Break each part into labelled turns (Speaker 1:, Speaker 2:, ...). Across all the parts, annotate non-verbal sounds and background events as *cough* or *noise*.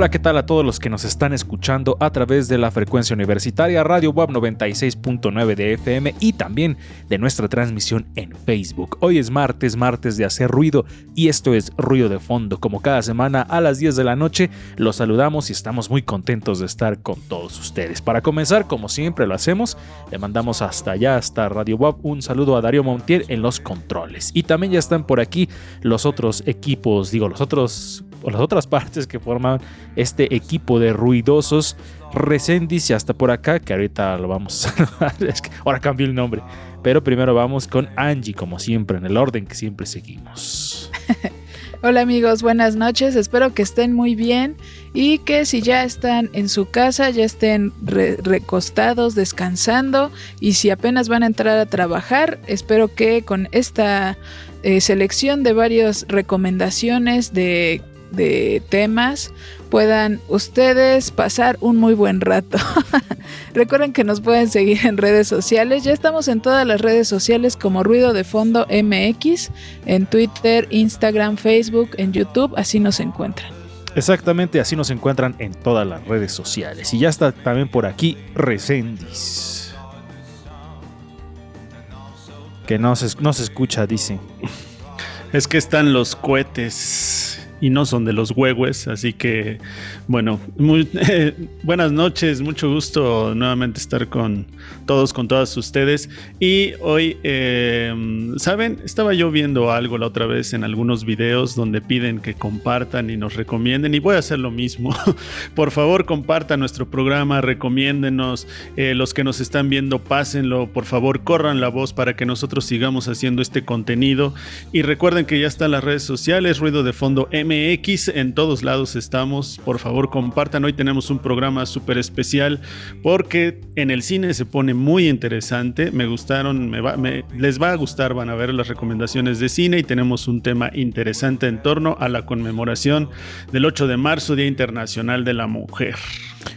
Speaker 1: Hola, ¿qué tal a todos los que nos están escuchando a través de la frecuencia universitaria Radio Web 96.9 de FM y también de nuestra transmisión en Facebook? Hoy es martes, martes de hacer ruido y esto es Ruido de Fondo. Como cada semana a las 10 de la noche, los saludamos y estamos muy contentos de estar con todos ustedes. Para comenzar, como siempre lo hacemos, le mandamos hasta allá, hasta Radio Web, un saludo a Darío Montiel en los controles. Y también ya están por aquí los otros equipos, digo, los otros o las otras partes que forman este equipo de ruidosos. Recendis y hasta por acá, que ahorita lo vamos a *laughs* ahora cambió el nombre. Pero primero vamos con Angie, como siempre, en el orden que siempre seguimos. *laughs*
Speaker 2: Hola amigos, buenas noches, espero que estén muy bien y que si ya están en su casa ya estén re- recostados, descansando y si apenas van a entrar a trabajar, espero que con esta eh, selección de varias recomendaciones de, de temas puedan ustedes pasar un muy buen rato. *laughs* Recuerden que nos pueden seguir en redes sociales. Ya estamos en todas las redes sociales como Ruido de Fondo MX, en Twitter, Instagram, Facebook, en YouTube, así nos encuentran.
Speaker 1: Exactamente, así nos encuentran en todas las redes sociales. Y ya está también por aquí Recendis. Que no se, no se escucha, dice.
Speaker 3: Es que están los cohetes y no son de los huehues, así que bueno, muy- eh, *laughs* buenas noches, mucho gusto nuevamente estar con todos, con todas ustedes. Y hoy, eh, ¿saben? Estaba yo viendo algo la otra vez en algunos videos donde piden que compartan y nos recomienden y voy a hacer lo mismo. *laughs* Por favor, compartan nuestro programa, recomiéndenos, eh, los que nos están viendo, pásenlo, por favor, corran la voz para que nosotros sigamos haciendo este contenido. Y recuerden que ya están las redes sociales, Ruido de Fondo MX, en todos lados estamos. Por favor, compartan. Hoy tenemos un programa súper especial porque en el cine se pone muy interesante. Me gustaron, me va- me- les va a gustar, van a ver las recomendaciones de cine y tenemos un tema interesante en torno a la conmemoración del 8 de marzo, Día Internacional de la Mujer.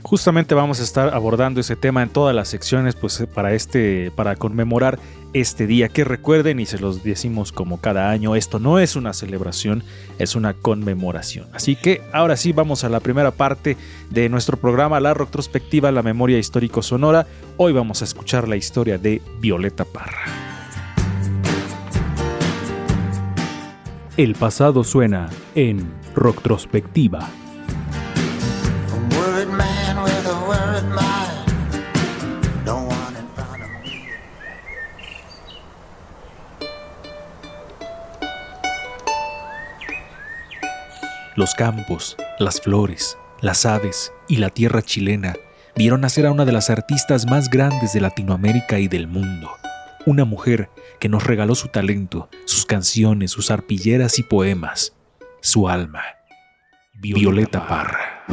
Speaker 1: Justamente vamos a estar abordando ese tema en todas las secciones, pues para este, para conmemorar este día. Que recuerden y se los decimos como cada año, esto no es una celebración, es una conmemoración. Así que ahora sí vamos a la primera parte de nuestro programa, la retrospectiva, la memoria histórico sonora. Hoy vamos a escuchar la historia de Violeta Parra. El pasado suena en Retrospectiva. Los campos, las flores, las aves y la tierra chilena vieron nacer a una de las artistas más grandes de Latinoamérica y del mundo. Una mujer que nos regaló su talento, sus canciones, sus arpilleras y poemas, su alma. Violeta Parra.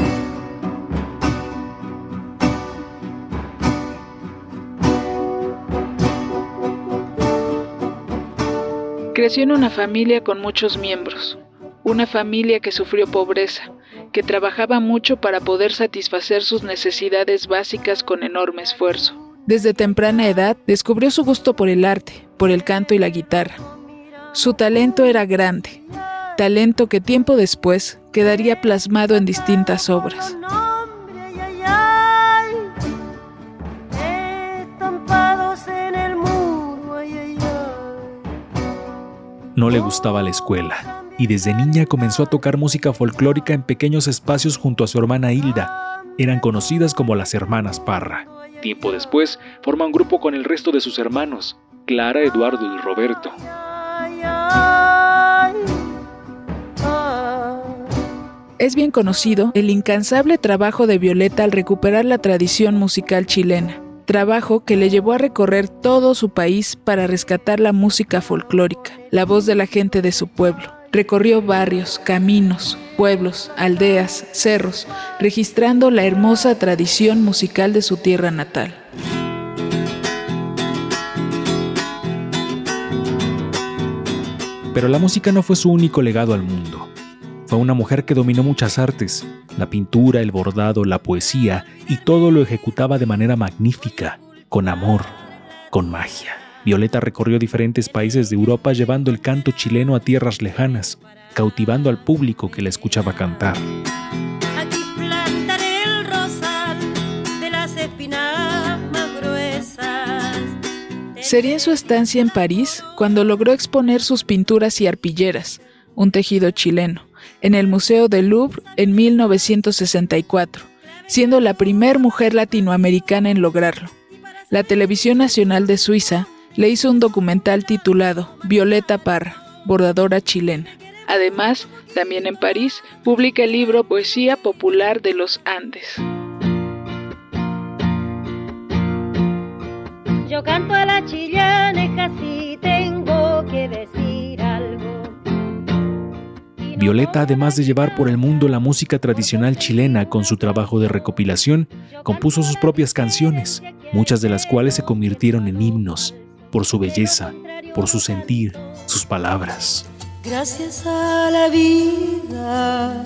Speaker 2: Creció en una familia con muchos miembros, una familia que sufrió pobreza, que trabajaba mucho para poder satisfacer sus necesidades básicas con enorme esfuerzo. Desde temprana edad descubrió su gusto por el arte, por el canto y la guitarra. Su talento era grande, talento que tiempo después quedaría plasmado en distintas obras.
Speaker 1: No le gustaba la escuela y desde niña comenzó a tocar música folclórica en pequeños espacios junto a su hermana Hilda. Eran conocidas como las hermanas Parra. Tiempo después, forma un grupo con el resto de sus hermanos, Clara, Eduardo y Roberto.
Speaker 2: Es bien conocido el incansable trabajo de Violeta al recuperar la tradición musical chilena, trabajo que le llevó a recorrer todo su país para rescatar la música folclórica, la voz de la gente de su pueblo. Recorrió barrios, caminos, pueblos, aldeas, cerros, registrando la hermosa tradición musical de su tierra natal.
Speaker 1: Pero la música no fue su único legado al mundo. Fue una mujer que dominó muchas artes, la pintura, el bordado, la poesía, y todo lo ejecutaba de manera magnífica, con amor, con magia. Violeta recorrió diferentes países de Europa llevando el canto chileno a tierras lejanas, cautivando al público que la escuchaba cantar.
Speaker 4: Aquí plantaré el rosal de las espinas más gruesas.
Speaker 2: Sería en su estancia en París cuando logró exponer sus pinturas y arpilleras, un tejido chileno, en el Museo del Louvre en 1964, siendo la primer mujer latinoamericana en lograrlo. La Televisión Nacional de Suiza le hizo un documental titulado Violeta Parra, bordadora chilena. Además, también en París, publica el libro Poesía Popular de los Andes.
Speaker 4: Yo canto a la chillaneja si tengo que decir algo. Y
Speaker 1: Violeta, además de llevar por el mundo la música tradicional chilena con su trabajo de recopilación, compuso sus propias canciones, muchas de las cuales se convirtieron en himnos, por su belleza, por su sentir, sus palabras.
Speaker 5: Gracias a la vida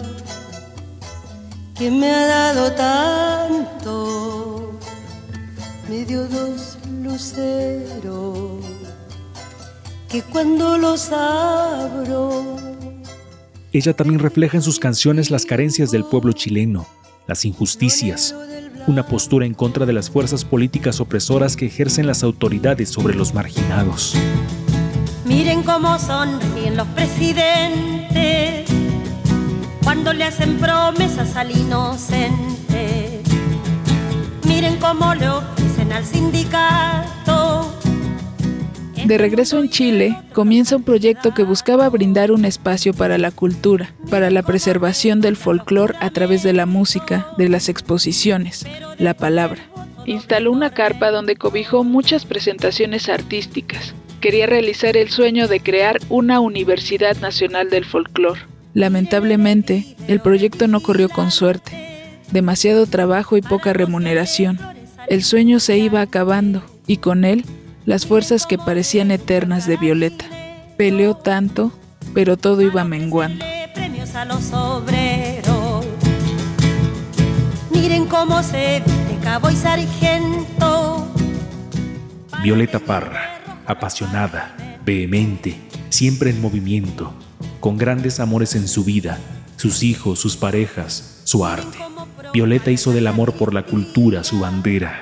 Speaker 5: que me ha dado tanto, me dio dos luceros que cuando los abro
Speaker 1: Ella también refleja en sus canciones las carencias del pueblo chileno, las injusticias, una postura en contra de las fuerzas políticas opresoras que ejercen las autoridades sobre los marginados.
Speaker 4: Miren cómo sonríen los presidentes cuando le hacen promesas al inocente. Miren cómo le ofrecen al sindicato.
Speaker 2: De regreso en Chile, comienza un proyecto que buscaba brindar un espacio para la cultura, para la preservación del folclore a través de la música, de las exposiciones, la palabra. Instaló una carpa donde cobijó muchas presentaciones artísticas. Quería realizar el sueño de crear una Universidad Nacional del Folclore. Lamentablemente, el proyecto no corrió con suerte. Demasiado trabajo y poca remuneración. El sueño se iba acabando y con él las fuerzas que parecían eternas de Violeta. Peleó tanto, pero todo iba menguando.
Speaker 4: Premios a los obreros. Miren cómo se viste cabo y sargento.
Speaker 1: Violeta Parra, apasionada, vehemente, siempre en movimiento, con grandes amores en su vida, sus hijos, sus parejas, su arte. Violeta hizo del amor por la cultura su bandera.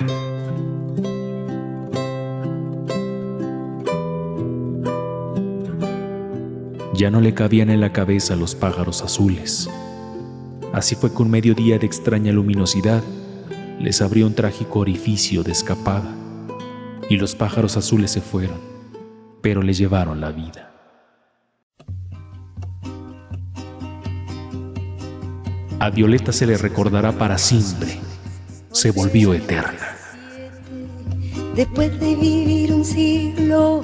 Speaker 1: Ya no le cabían en la cabeza los pájaros azules. Así fue que un mediodía de extraña luminosidad les abrió un trágico orificio de escapada y los pájaros azules se fueron, pero le llevaron la vida. A Violeta se le recordará para siempre. Se volvió eterna.
Speaker 5: después de vivir un siglo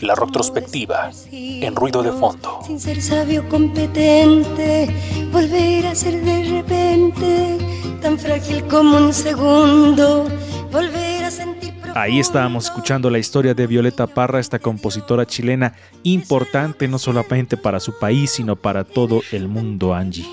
Speaker 1: La retrospectiva, en ruido de fondo.
Speaker 5: sin ser sabio competente, volver a ser de repente tan frágil como un segundo, volver a sentir
Speaker 1: Ahí estábamos escuchando la historia de Violeta Parra, esta compositora chilena importante no solamente para su país, sino para todo el mundo, Angie.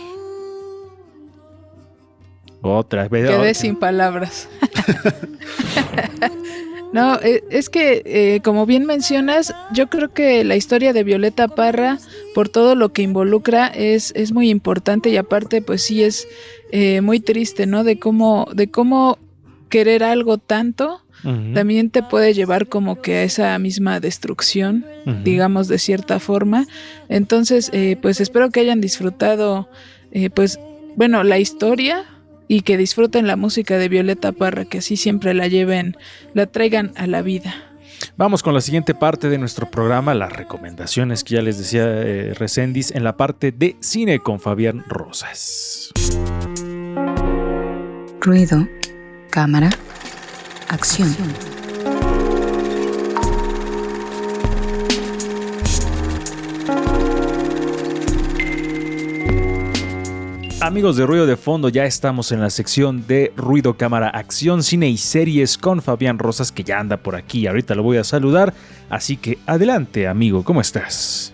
Speaker 1: Otra vez.
Speaker 2: Quedé
Speaker 1: otra.
Speaker 2: sin palabras. *laughs* no, eh, es que, eh, como bien mencionas, yo creo que la historia de Violeta Parra, por todo lo que involucra, es, es muy importante y aparte, pues sí es eh, muy triste, ¿no? De cómo, de cómo querer algo tanto también te puede llevar como que a esa misma destrucción, digamos de cierta forma. Entonces, eh, pues espero que hayan disfrutado, eh, pues, bueno, la historia y que disfruten la música de Violeta Parra, que así siempre la lleven, la traigan a la vida.
Speaker 1: Vamos con la siguiente parte de nuestro programa, las recomendaciones que ya les decía eh, Recendis en la parte de cine con Fabián Rosas.
Speaker 6: Ruido, cámara, acción.
Speaker 1: Amigos de Ruido de Fondo, ya estamos en la sección de Ruido Cámara Acción, Cine y Series con Fabián Rosas, que ya anda por aquí. Ahorita lo voy a saludar. Así que adelante, amigo, ¿cómo estás?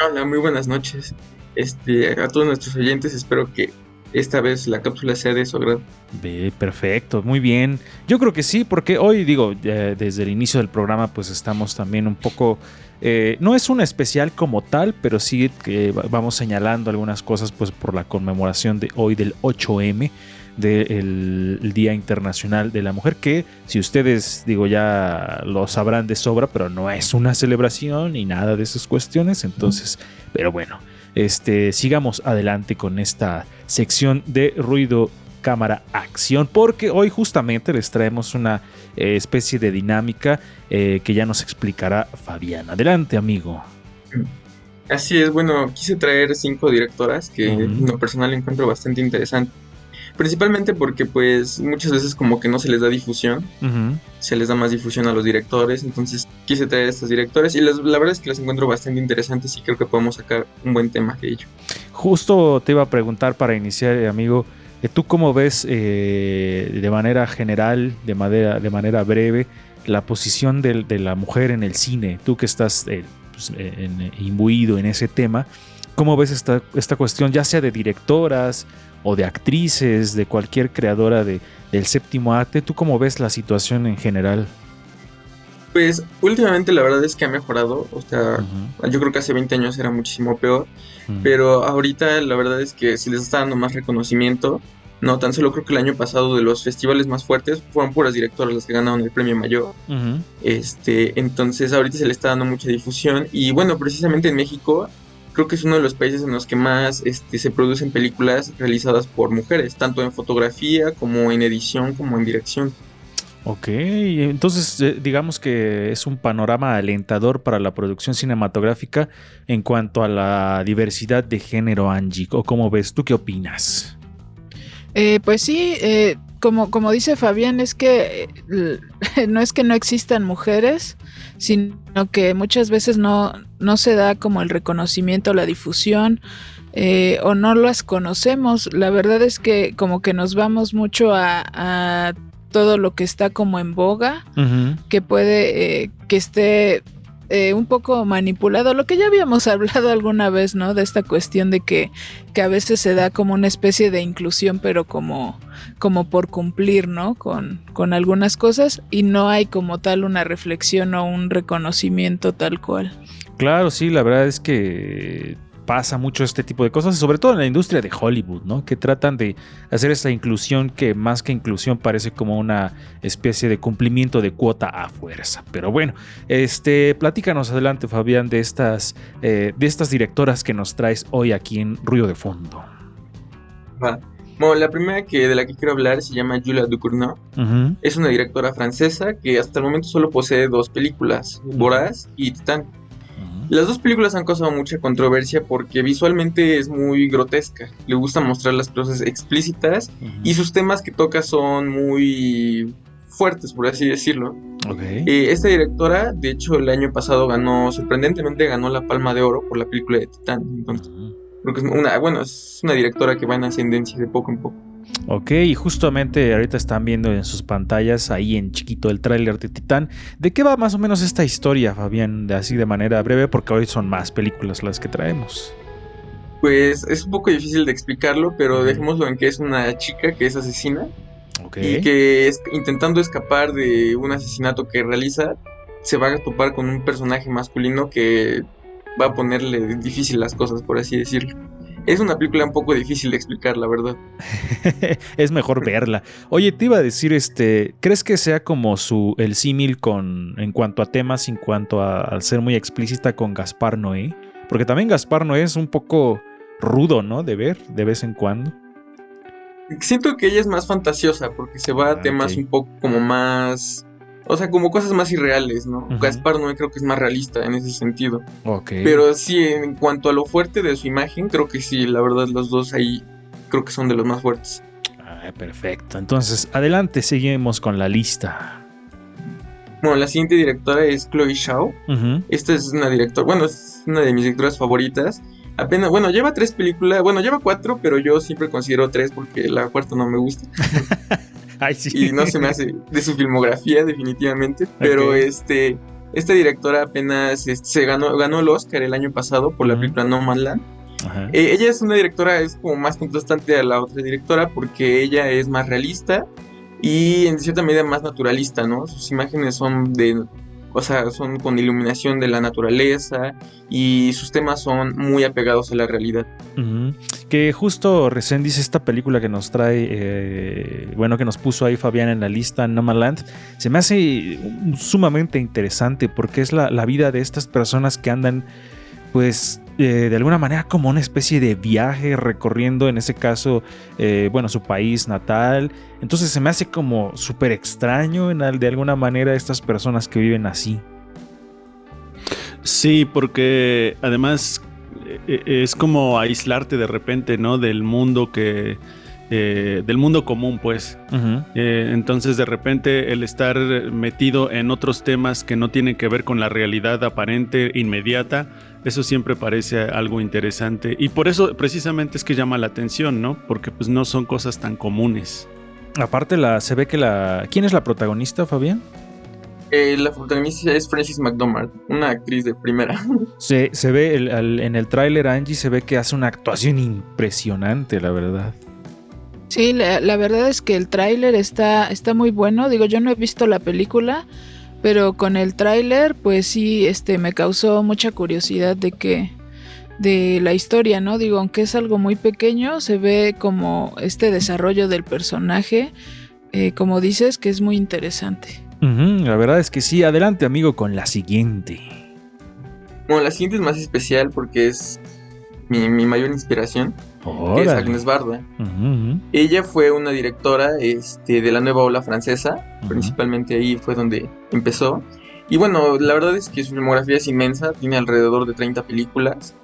Speaker 7: Hola, muy buenas noches. Este, a todos nuestros oyentes, espero que esta vez la cápsula sea de su agrado.
Speaker 1: Perfecto, muy bien. Yo creo que sí, porque hoy, digo, eh, desde el inicio del programa, pues estamos también un poco. Eh, no es un especial como tal, pero sí que va- vamos señalando algunas cosas, pues por la conmemoración de hoy del 8M, del el Día Internacional de la Mujer, que si ustedes, digo, ya lo sabrán de sobra, pero no es una celebración ni nada de esas cuestiones, entonces, pero bueno, este, sigamos adelante con esta sección de ruido cámara acción porque hoy justamente les traemos una eh, especie de dinámica eh, que ya nos explicará Fabián. Adelante amigo.
Speaker 7: Así es, bueno, quise traer cinco directoras que en lo personal encuentro bastante interesante. Principalmente porque pues muchas veces como que no se les da difusión, se les da más difusión a los directores, entonces quise traer a estas directoras y las- la verdad es que las encuentro bastante interesantes y creo que podemos sacar un buen tema de ello.
Speaker 1: Justo te iba a preguntar para iniciar, eh, amigo, ¿tú cómo ves eh, de manera general, de manera, breve, la posición de, la mujer en el cine? Tú que estás eh, pues, eh, en- imbuido en ese tema, ¿cómo ves esta, esta cuestión, ya sea de directoras o de actrices, de cualquier creadora de, del séptimo arte? ¿Tú cómo ves la situación en general?
Speaker 7: Pues últimamente la verdad es que ha mejorado, o sea, yo creo que hace 20 años era muchísimo peor, pero ahorita la verdad es que se les está dando más reconocimiento. No, tan solo creo que el año pasado de los festivales más fuertes fueron puras directoras las que ganaron el premio mayor. Este, entonces ahorita se le está dando mucha difusión y bueno, precisamente en México creo que es uno de los países en los que más este, se producen películas realizadas por mujeres, tanto en fotografía como en edición como en dirección.
Speaker 1: Ok, entonces eh, digamos que es un panorama alentador para la producción cinematográfica en cuanto a la diversidad de género, Angie. ¿O cómo ves? ¿Tú qué opinas?
Speaker 2: Eh, pues sí, eh, como, como dice Fabián, es que eh, *laughs* no es que no existan mujeres, sino que muchas veces no, no se da como el reconocimiento, la difusión, eh, o no las conocemos. La verdad es que como que nos vamos mucho a todo lo que está como en boga, que puede eh, que esté eh, un poco manipulado, lo que ya habíamos *laughs* hablado alguna vez, ¿no? De esta cuestión de que, que a veces se da como una especie de inclusión, pero como, como por cumplir, ¿no? Con, con algunas cosas y no hay como tal una reflexión o un reconocimiento tal cual.
Speaker 1: Claro, sí, la verdad es que pasa mucho este tipo de cosas, sobre todo en la industria de Hollywood, ¿no? Que tratan de hacer esta inclusión que más que inclusión parece como una especie de cumplimiento de cuota a fuerza. Pero bueno, este, platícanos adelante, Fabián, de estas, eh, de estas directoras que nos traes hoy aquí en Ruido de Fondo.
Speaker 7: Bueno, la primera que de la que quiero hablar se llama Julia Ducournau. Es una directora francesa que hasta el momento solo posee dos películas, Voraz y Titán. Las dos películas han causado mucha controversia porque visualmente es muy grotesca. Le gusta mostrar las cosas explícitas y sus temas que toca son muy fuertes, por así decirlo. Eh, esta directora, de hecho, el año pasado ganó, sorprendentemente ganó la Palma de Oro por la película de Titán. Entonces,
Speaker 1: Ujú.
Speaker 7: creo que es una, bueno, es una directora que va en ascendencia de poco en poco.
Speaker 1: Ok, y justamente ahorita están viendo en sus pantallas ahí en chiquito el tráiler de Titán. ¿De qué va más o menos esta historia, Fabián? De así de manera breve, porque hoy son más películas las que traemos.
Speaker 7: Pues es un poco difícil de explicarlo, pero dejémoslo en que es una chica que es asesina
Speaker 1: Ok.
Speaker 7: y que es, intentando escapar de un asesinato que realiza, se va a topar con un personaje masculino que va a ponerle difícil las cosas, por así decirlo. Es una película un poco difícil de explicar, la verdad. *laughs*
Speaker 1: es mejor verla. Oye, te iba a decir, este, ¿crees que sea como su el símil con en cuanto a temas, en cuanto a, al ser muy explícita con Gaspar Noé? Porque también Gaspar Noé es un poco rudo, ¿no? De ver de vez en cuando.
Speaker 7: Siento que ella es más fantasiosa porque se va
Speaker 1: Ah,
Speaker 7: a temas
Speaker 1: ok.
Speaker 7: un poco como más o sea, como cosas más irreales, ¿no?
Speaker 1: Ujú.
Speaker 7: Gaspar Noé creo que es más realista en ese sentido.
Speaker 1: Ok.
Speaker 7: Pero sí, en cuanto a lo fuerte de su imagen, creo que sí, la verdad, los dos ahí creo que son de los más fuertes.
Speaker 1: Ah, perfecto. Entonces, adelante, seguimos con la lista.
Speaker 7: Bueno, la siguiente directora es Chloe.
Speaker 1: Ujú.
Speaker 7: Esta es una directora, bueno, es una de mis directoras favoritas. Apenas, bueno, lleva tres películas, bueno, lleva cuatro, pero yo siempre considero tres porque la cuarta no me gusta. *laughs*
Speaker 1: Ay, sí.
Speaker 7: y no se me hace de su filmografía definitivamente, pero este esta directora apenas este, se ganó ganó el Oscar el año pasado por la película No Man Land.
Speaker 1: Ajá.
Speaker 7: Eh, ella es una directora es como más contrastante a la otra directora porque ella es más realista y en cierta medida más naturalista, ¿no? Sus imágenes son de o sea, son con iluminación de la naturaleza y sus temas son muy apegados a la realidad.
Speaker 1: Que justo recién dice esta película que nos trae, eh, bueno, que nos puso ahí Fabián en la lista, Nomadland, se me hace um, sumamente interesante porque es la, la vida de estas personas que andan, pues, eh, de alguna manera como una especie de viaje recorriendo, en ese caso, eh, bueno, su país natal. Entonces se me hace como súper extraño en de alguna manera estas personas que viven así.
Speaker 3: Sí, porque además eh, es como aislarte de repente, ¿no? Del mundo que... eh, del mundo común, pues. Eh, entonces, de repente, el estar metido en otros temas que no tienen que ver con la realidad aparente, inmediata, eso siempre parece algo interesante. Y por eso, precisamente, es que llama la atención, ¿no? Porque pues no son cosas tan comunes.
Speaker 1: Aparte, la, se ve que la... ¿Quién es la protagonista, Fabián?
Speaker 7: Eh, la protagonista es Frances McDormand, una actriz de primera. *laughs*
Speaker 1: Se, se ve el- en el tráiler Angie se ve que hace una actuación impresionante, la verdad.
Speaker 2: Sí, la, la verdad es que el tráiler está, está muy bueno. Digo, yo no he visto la película, pero con el tráiler, pues sí, este, me causó mucha curiosidad de que de la historia, ¿no? Digo, aunque es algo muy pequeño, se ve como este desarrollo del personaje, eh, como dices, que es muy interesante.
Speaker 1: La verdad es que sí. Adelante, amigo, con la siguiente.
Speaker 7: Bueno, la siguiente es más especial porque es mi, mi mayor inspiración, que es. Agnes Barda.
Speaker 1: Ujú, ujú.
Speaker 7: Ella fue una directora este, de la nueva ola francesa,
Speaker 1: Ujú.
Speaker 7: principalmente ahí fue donde empezó. Y bueno, la verdad es que su filmografía es inmensa, tiene alrededor de 30 películas,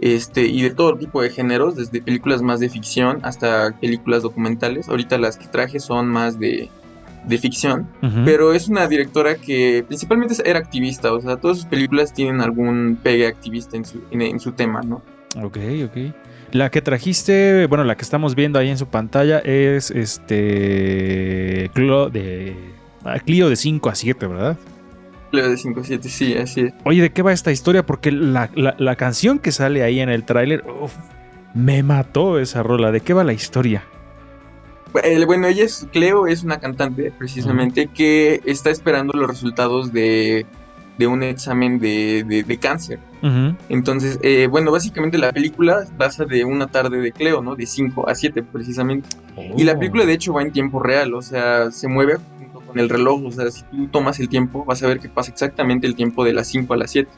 Speaker 7: este, y de todo tipo de géneros, desde películas más de ficción hasta películas documentales. Ahorita las que traje son más de, de ficción,
Speaker 1: Ujú.
Speaker 7: pero es una directora que principalmente era activista, o sea, todas sus películas tienen algún pegue activista en su, en- en su tema, ¿no?
Speaker 1: Ok, ok. La que trajiste, bueno, la que estamos viendo ahí en su pantalla es este. Clo de. ah, Clio de 5 a 7, ¿verdad?
Speaker 7: Leo de 5-7, sí, así es.
Speaker 1: Oye, ¿de qué va esta historia? Porque la, la- la canción que sale ahí en el tráiler, me mató esa rola. ¿De qué va la historia?
Speaker 7: Bueno, ella es, Cleo es una cantante precisamente que está esperando los resultados de, de un examen de, de- de cáncer.
Speaker 1: Ujú.
Speaker 7: Entonces, eh, bueno, básicamente la película pasa de una tarde de Cleo, ¿no? De 5 a 7 precisamente. Y la
Speaker 1: Oh.
Speaker 7: película de hecho va en tiempo real, o sea, se mueve junto con el reloj, o sea, si tú tomas el tiempo vas a ver que pasa exactamente el tiempo de las 5 a las 7.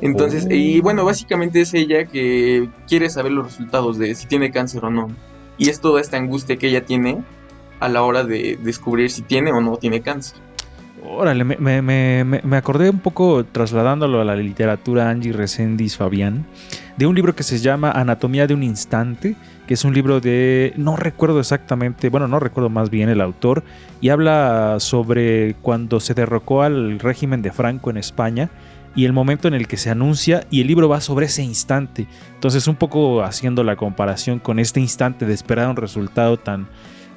Speaker 7: Entonces,
Speaker 1: Oh.
Speaker 7: y bueno, básicamente es ella que quiere saber los resultados de si tiene cáncer o no. Y es toda esta angustia que ella tiene a la hora de descubrir si tiene o no tiene cáncer.
Speaker 1: Órale, me, acordé un poco, trasladándolo a la literatura Angie Resendiz Fabián, de un libro que se llama Anatomía de un Instante, que es un libro de, no recuerdo exactamente, bueno, no recuerdo más bien el autor, y habla sobre cuando se derrocó al régimen de Franco en España y el momento en el que se anuncia, y el libro va sobre ese instante. Entonces, un poco haciendo la comparación con este instante de esperar un resultado tan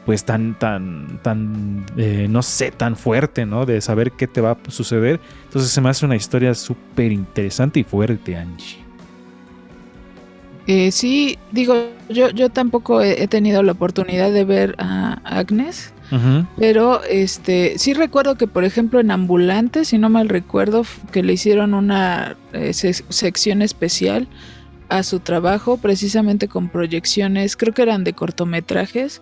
Speaker 1: pues tan, tan, tan, eh, no sé, tan fuerte, ¿no? De saber qué te va a suceder. Entonces se me hace una historia súper interesante y fuerte, Angie.
Speaker 2: Eh, sí, digo, yo, yo tampoco he, he tenido la oportunidad de ver a Agnes, pero este sí recuerdo que, por ejemplo, en Ambulante, si no mal recuerdo, que le hicieron una eh, sec- sección especial a su trabajo, precisamente con proyecciones, creo que eran de cortometrajes,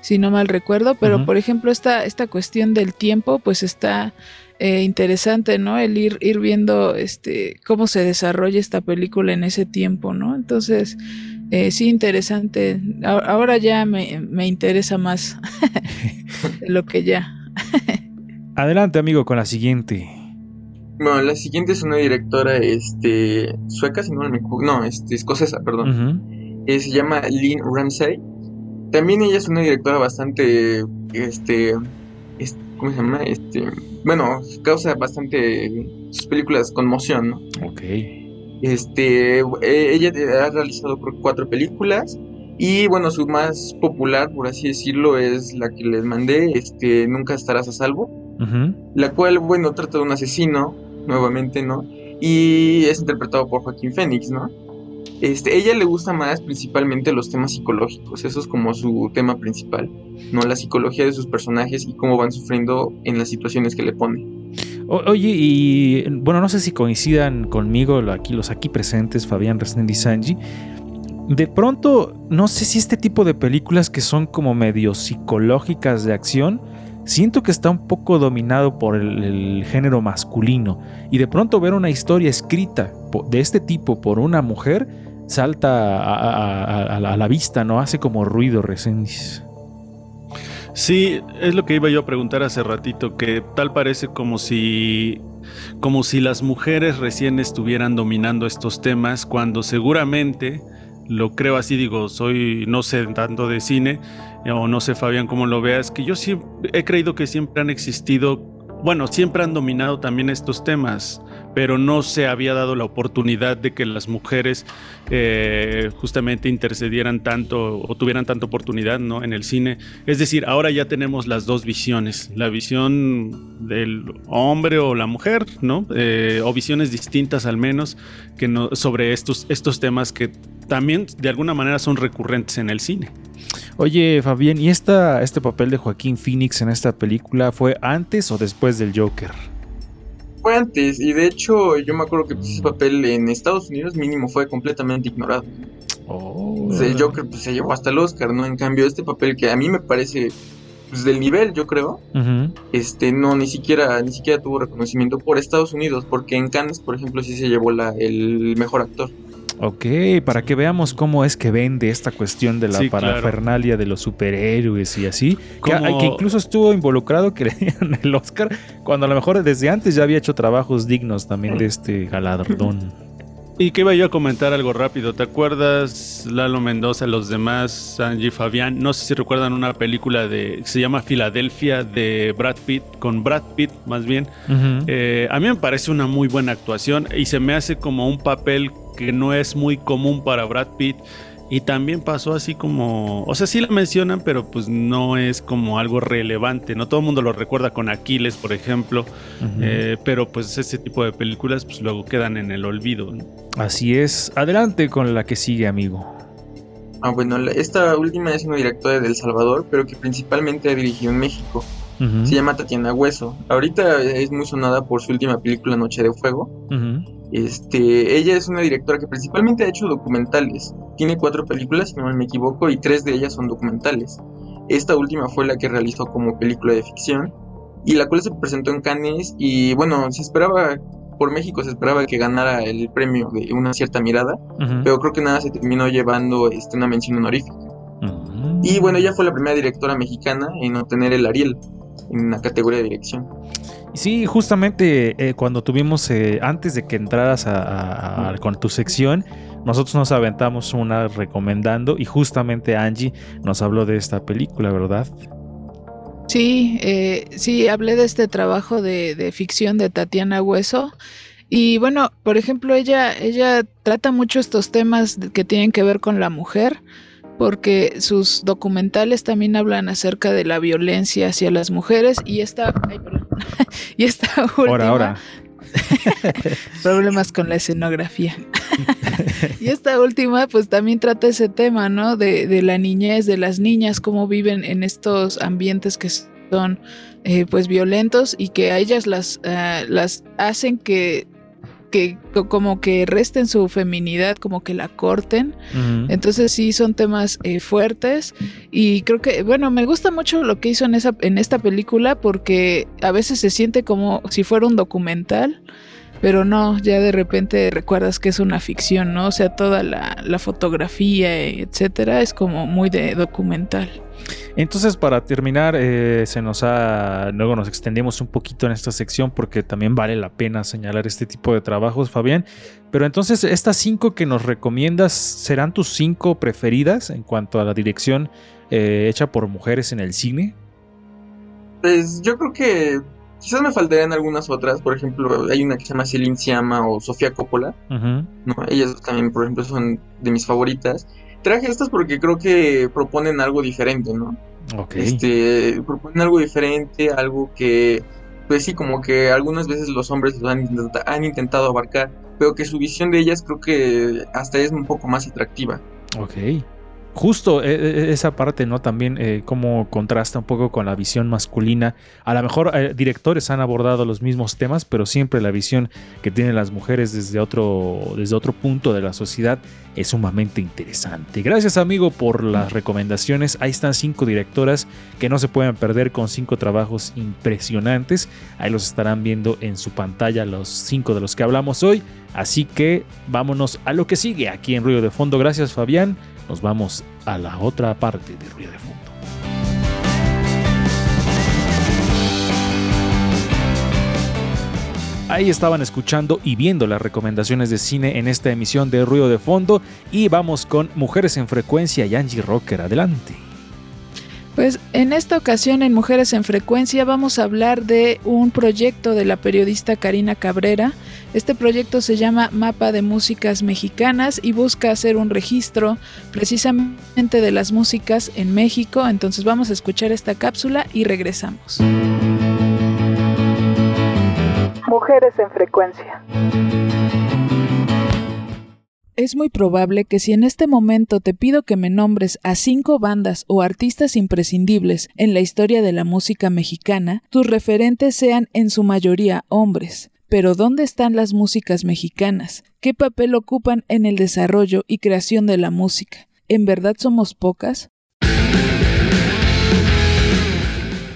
Speaker 2: si no mal recuerdo, pero por ejemplo, esta, esta cuestión del tiempo, pues está eh, interesante, ¿no? El ir, ir viendo este cómo se desarrolla esta película en ese tiempo, ¿no? Entonces, eh, sí, interesante. A- Ahora ya me, me interesa más de *laughs* lo que ya. *laughs*
Speaker 1: Adelante, amigo, con la siguiente.
Speaker 7: Bueno, la siguiente es una directora este, sueca, si no me. No, este, escocesa, perdón. Eh, se llama Lynn Ramsey. También ella es una directora bastante, este, es- ¿cómo se llama? Este, bueno, causa bastante sus películas conmoción, ¿no?
Speaker 1: Ok.
Speaker 7: Este, eh, ella ha realizado cuatro películas y bueno, su más popular, por así decirlo, es la que les mandé, este, Nunca estarás a salvo, la cual, bueno, trata de un asesino, nuevamente, ¿no? Y es interpretado por Joaquín Phoenix, ¿no? Este, ella le gusta más principalmente los temas psicológicos, eso es como su tema principal, ¿no? La psicología de sus personajes y cómo van sufriendo en las situaciones que le ponen.
Speaker 1: O- oye, y bueno, no sé si coincidan conmigo aquí, los aquí presentes, Fabián Resnendi Sanji. De pronto, no sé si este tipo de películas que son como medio psicológicas de acción, siento que está un poco dominado por el, género masculino. Y de pronto ver una historia escrita de este tipo por una mujer salta a, la- vista, ¿no? Hace como ruido, Resendis.
Speaker 3: Sí, es lo que iba yo a preguntar hace ratito, que tal parece como si como si las mujeres recién estuvieran dominando estos temas cuando seguramente lo creo así digo, soy no sé tanto de cine eh, o no sé Fabián cómo lo veas, que yo sí he creído que siempre han existido, bueno, siempre han dominado también estos temas, pero no se había dado la oportunidad de que las mujeres eh, justamente intercedieran tanto o tuvieran tanta oportunidad ¿no? en el cine. Es decir, ahora ya tenemos las dos visiones, la visión del hombre o la mujer, ¿no? Eh, o visiones distintas al menos que sobre estos, estos temas que también de alguna manera son recurrentes en el cine.
Speaker 1: Oye, Fabián, ¿y esta, este papel de Joaquín Phoenix en esta película fue antes o después del Joker?
Speaker 7: Fue antes, y de hecho yo me acuerdo que pues, ese papel en Estados Unidos mínimo fue completamente ignorado.
Speaker 1: Oh.
Speaker 7: O sea, el Joker pues, se llevó hasta el Oscar, ¿no? En cambio, este papel que a mí me parece pues, del nivel, yo creo, este no ni siquiera ni siquiera tuvo reconocimiento por Estados Unidos, porque en Cannes, por ejemplo, sí se llevó la, el mejor actor.
Speaker 1: Ok, para que veamos cómo es que vende esta cuestión de la
Speaker 3: Sí, claro.
Speaker 1: parafernalia de los superhéroes y así. Que, incluso estuvo involucrado que *laughs* le dieran el Oscar, cuando a lo mejor desde antes ya había hecho trabajos dignos también de este galardón.
Speaker 3: Y que iba yo a comentar algo rápido. ¿Te acuerdas, Lalo Mendoza, los demás, Sanji Fabián? No sé si recuerdan una película de se llama Filadelfia de Brad Pitt, con Brad Pitt más bien. Eh, a mí me parece una muy buena actuación y se me hace como un papel que no es muy común para Brad Pitt. Y también pasó así como, o sea, sí la mencionan, pero pues no es como algo relevante, ¿no? Todo el mundo lo recuerda con Aquiles, por ejemplo, eh, pero pues ese tipo de películas pues luego quedan en el olvido, ¿no?
Speaker 1: Así es. Adelante con la que sigue, amigo.
Speaker 7: Ah, bueno, la- esta última es una directora de El Salvador, pero que principalmente ha dirigido en México. Se llama Tatiana Hueso. Ahorita es muy sonada por su última película Noche de Fuego.
Speaker 1: Ujú.
Speaker 7: Este, ella es una directora que principalmente ha hecho documentales. Tiene cuatro películas, si no me equivoco, y tres de ellas son documentales. Esta última fue la que realizó como película de ficción y la cual se presentó en Cannes y bueno, se esperaba por México se esperaba que ganara el premio de una cierta mirada, pero creo que nada se terminó llevando este, una mención honorífica.
Speaker 1: Ujú.
Speaker 7: Y bueno, ella fue la primera directora mexicana en obtener el Ariel en la categoría de dirección.
Speaker 1: Sí, justamente eh, cuando tuvimos, eh, antes de que entraras a- a- a- con tu sección, nosotros nos aventamos una recomendando y justamente Angie nos habló de esta película, ¿verdad?
Speaker 2: Sí, eh, sí, hablé de este trabajo de, de ficción de Tatiana Hueso. Y bueno, por ejemplo, ella, ella trata mucho estos temas que tienen que ver con la mujer, porque sus documentales también hablan acerca de la violencia hacia las mujeres y esta, ay, perdón. *laughs* y esta última,
Speaker 1: Ahora, ahora. *laughs*
Speaker 2: problemas con la escenografía. *laughs* y esta última, pues también trata ese tema, ¿no? De, de la niñez, de las niñas, cómo viven en estos ambientes que son, eh, pues, violentos y que a ellas las, ah, las hacen que, que co- como que resten su feminidad, como que la corten. Entonces sí son temas eh, fuertes. Y creo que, bueno, me gusta mucho lo que hizo en, esa, en esta película porque a veces se siente como si fuera un documental, pero no, ya de repente recuerdas que es una ficción, ¿no? O sea, toda la, la fotografía, etcétera, es como muy de documental.
Speaker 1: Entonces, para terminar, eh, se nos ha. Luego nos extendimos un poquito en esta sección porque también vale la pena señalar este tipo de trabajos, Fabián. Pero entonces, estas cinco que nos recomiendas serán tus cinco preferidas en cuanto a la dirección eh, hecha por mujeres en el cine.
Speaker 7: Pues yo creo que quizás me faltarían algunas otras. Por ejemplo, hay una que se llama Celine Siama o Sofía Coppola. Ellas también, por ejemplo, son de mis favoritas. Traje estas porque creo que proponen algo diferente, ¿no?
Speaker 1: Ok.
Speaker 7: Este, proponen algo diferente, algo que, pues sí, como que algunas veces los hombres lo han, han intentado abarcar, pero que su visión de ellas creo que hasta es un poco más atractiva.
Speaker 1: Ok. Justo eh, eh, esa parte, ¿no? También eh, cómo contrasta un poco con la visión masculina. A lo mejor eh, directores han abordado los mismos temas, pero siempre la visión que tienen las mujeres desde otro, desde otro punto de la sociedad es sumamente interesante. Gracias amigo por las recomendaciones. Ahí están cinco directoras que no se pueden perder con cinco trabajos impresionantes. Ahí los estarán viendo en su pantalla los cinco de los que hablamos hoy. Así que vámonos a lo que sigue aquí en Ruido de Fondo. Gracias Fabián. Nos vamos a la otra parte de Ruido de Fondo. Ahí estaban escuchando y viendo las recomendaciones de cine en esta emisión de Ruido de Fondo y vamos con Mujeres en Frecuencia y Angie Rocker. Adelante.
Speaker 2: Pues en esta ocasión en Mujeres en Frecuencia vamos a hablar de un proyecto de la periodista Karina Cabrera. Este proyecto se llama Mapa de Músicas Mexicanas y busca hacer un registro precisamente de las músicas en México. Entonces vamos a escuchar esta cápsula y regresamos. Mujeres en Frecuencia. Es muy probable que si en este momento te pido que me nombres a cinco bandas o artistas imprescindibles en la historia de la música mexicana, tus referentes sean en su mayoría hombres. Pero ¿dónde están las músicas mexicanas? ¿Qué papel ocupan en el desarrollo y creación de la música? ¿En verdad somos pocas?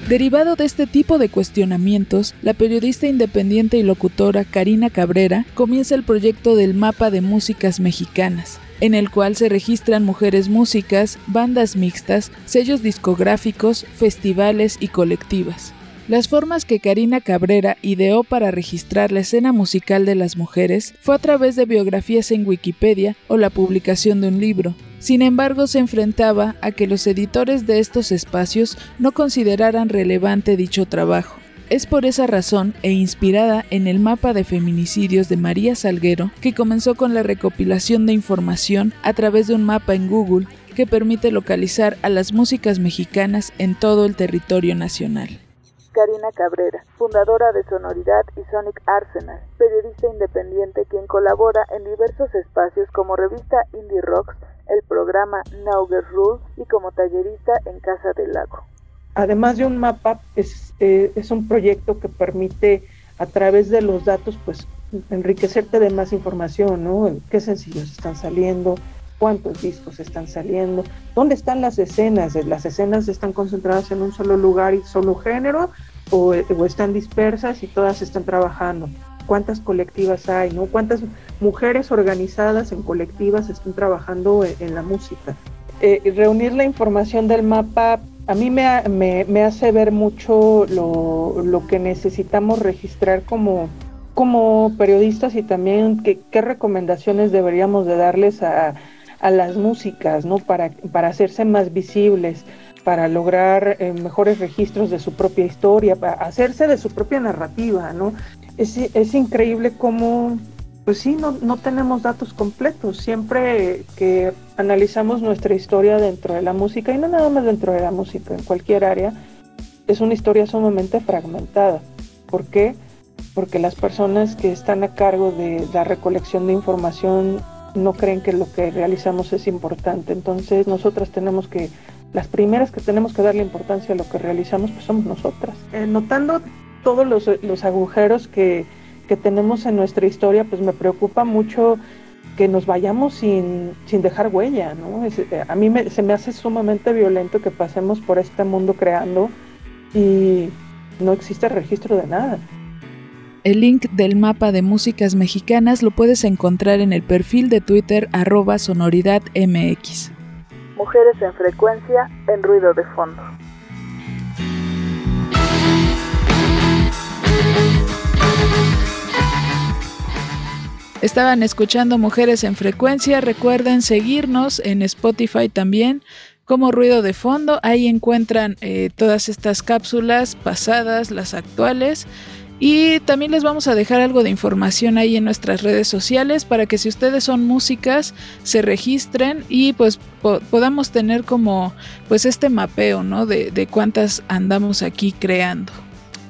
Speaker 2: Derivado de este tipo de cuestionamientos, la periodista independiente y locutora Karina Cabrera comienza el proyecto del Mapa de Músicas Mexicanas, en el cual se registran mujeres músicas, bandas mixtas, sellos discográficos, festivales y colectivas. Las formas que Karina Cabrera ideó para registrar la escena musical de las mujeres fue a través de biografías en Wikipedia o la publicación de un libro. Sin embargo, se enfrentaba a que los editores de estos espacios no consideraran relevante dicho trabajo. Es por esa razón e inspirada en el mapa de feminicidios de María Salguero que comenzó con la recopilación de información a través de un mapa en Google que permite localizar a las músicas mexicanas en todo el territorio nacional. Karina Cabrera, fundadora de Sonoridad y Sonic Arsenal, periodista independiente quien colabora en diversos espacios como revista Indie Rocks, el programa Girl Rule y como tallerista en Casa del Lago.
Speaker 8: además de un mapa, es, eh, es un proyecto que permite a través de los datos, pues, enriquecerte de más información, ¿no? ¿Qué sencillos están saliendo? ¿Cuántos discos están saliendo? ¿Dónde están las escenas? ¿Las escenas están concentradas en un solo lugar y solo género? ¿O, o están dispersas y todas están trabajando? ¿Cuántas colectivas hay? ¿no? ¿Cuántas mujeres organizadas en colectivas están trabajando en, en la música? Eh, reunir la información del mapa a mí me, me, me hace ver mucho lo, lo que necesitamos registrar como, como periodistas y también qué recomendaciones deberíamos de darles a, a las músicas, ¿no? Para, para hacerse más visibles, para lograr eh, mejores registros de su propia historia, para hacerse de su propia narrativa, ¿no? Es, es increíble cómo, pues sí, no, no tenemos datos completos. Siempre que analizamos nuestra historia dentro de la música, y no nada más dentro de la música, en cualquier área, es una historia sumamente fragmentada. ¿Por qué? Porque las personas que están a cargo de la recolección de información no creen que lo que realizamos es importante. Entonces nosotras tenemos que, las primeras que tenemos que darle importancia a lo que realizamos, pues somos nosotras. Eh, notando todos los, los agujeros que, que tenemos en nuestra historia, pues me preocupa mucho que nos vayamos sin, sin dejar huella, ¿no? Eh, a mí me- se me hace sumamente violento que pasemos por este mundo creando y no existe registro de nada.
Speaker 2: El link del mapa de músicas mexicanas lo puedes encontrar en el perfil de Twitter arroba sonoridadmx.
Speaker 9: Mujeres en frecuencia en ruido de fondo.
Speaker 2: Estaban escuchando Mujeres en Frecuencia. Recuerden seguirnos en Spotify también como ruido de fondo. Ahí encuentran eh, todas estas cápsulas pasadas, las actuales. Y también les vamos a dejar algo de información ahí en nuestras redes sociales para que si ustedes son músicas se registren y pues po- podamos tener como pues este mapeo, ¿no? De, de cuántas andamos aquí creando.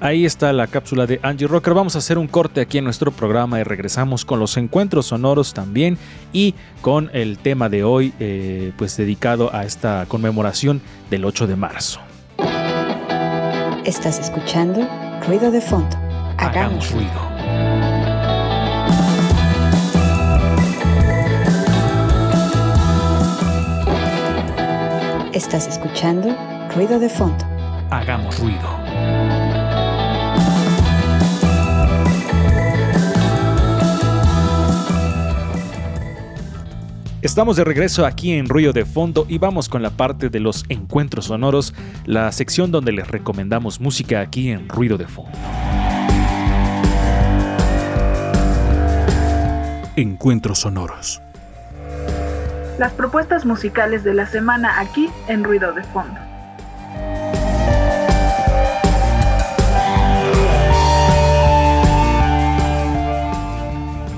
Speaker 1: Ahí está la cápsula de Angie Rocker. Vamos a hacer un corte aquí en nuestro programa y regresamos con los encuentros sonoros también y con el tema de hoy, eh, pues dedicado a esta conmemoración del 8 de marzo.
Speaker 6: Estás escuchando Ruido de Fondo. Hagamos
Speaker 1: ruido.
Speaker 6: Estás escuchando Ruido de Fondo.
Speaker 1: Hagamos ruido. Estamos de regreso aquí en Ruido de Fondo y vamos con la parte de los encuentros sonoros, la sección donde les recomendamos música aquí en Ruido de Fondo. Encuentros sonoros.
Speaker 9: Las propuestas musicales de la semana aquí en ruido de fondo.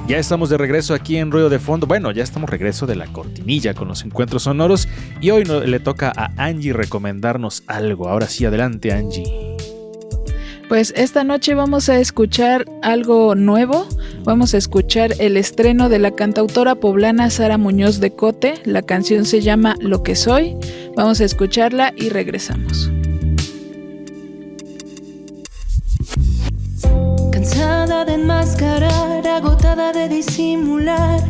Speaker 1: Ya estamos de regreso aquí en Ruido de Fondo. Bueno, ya estamos regreso de la cortinilla con los encuentros sonoros y hoy no- le toca a Angie recomendarnos algo. Ahora sí, adelante Angie.
Speaker 2: Pues esta noche vamos a escuchar algo nuevo. Vamos a escuchar el estreno de la cantautora poblana Sara Muñoz de Cote. La canción se llama Lo que soy. Vamos a escucharla y regresamos.
Speaker 10: Cansada de enmascarar, agotada de disimular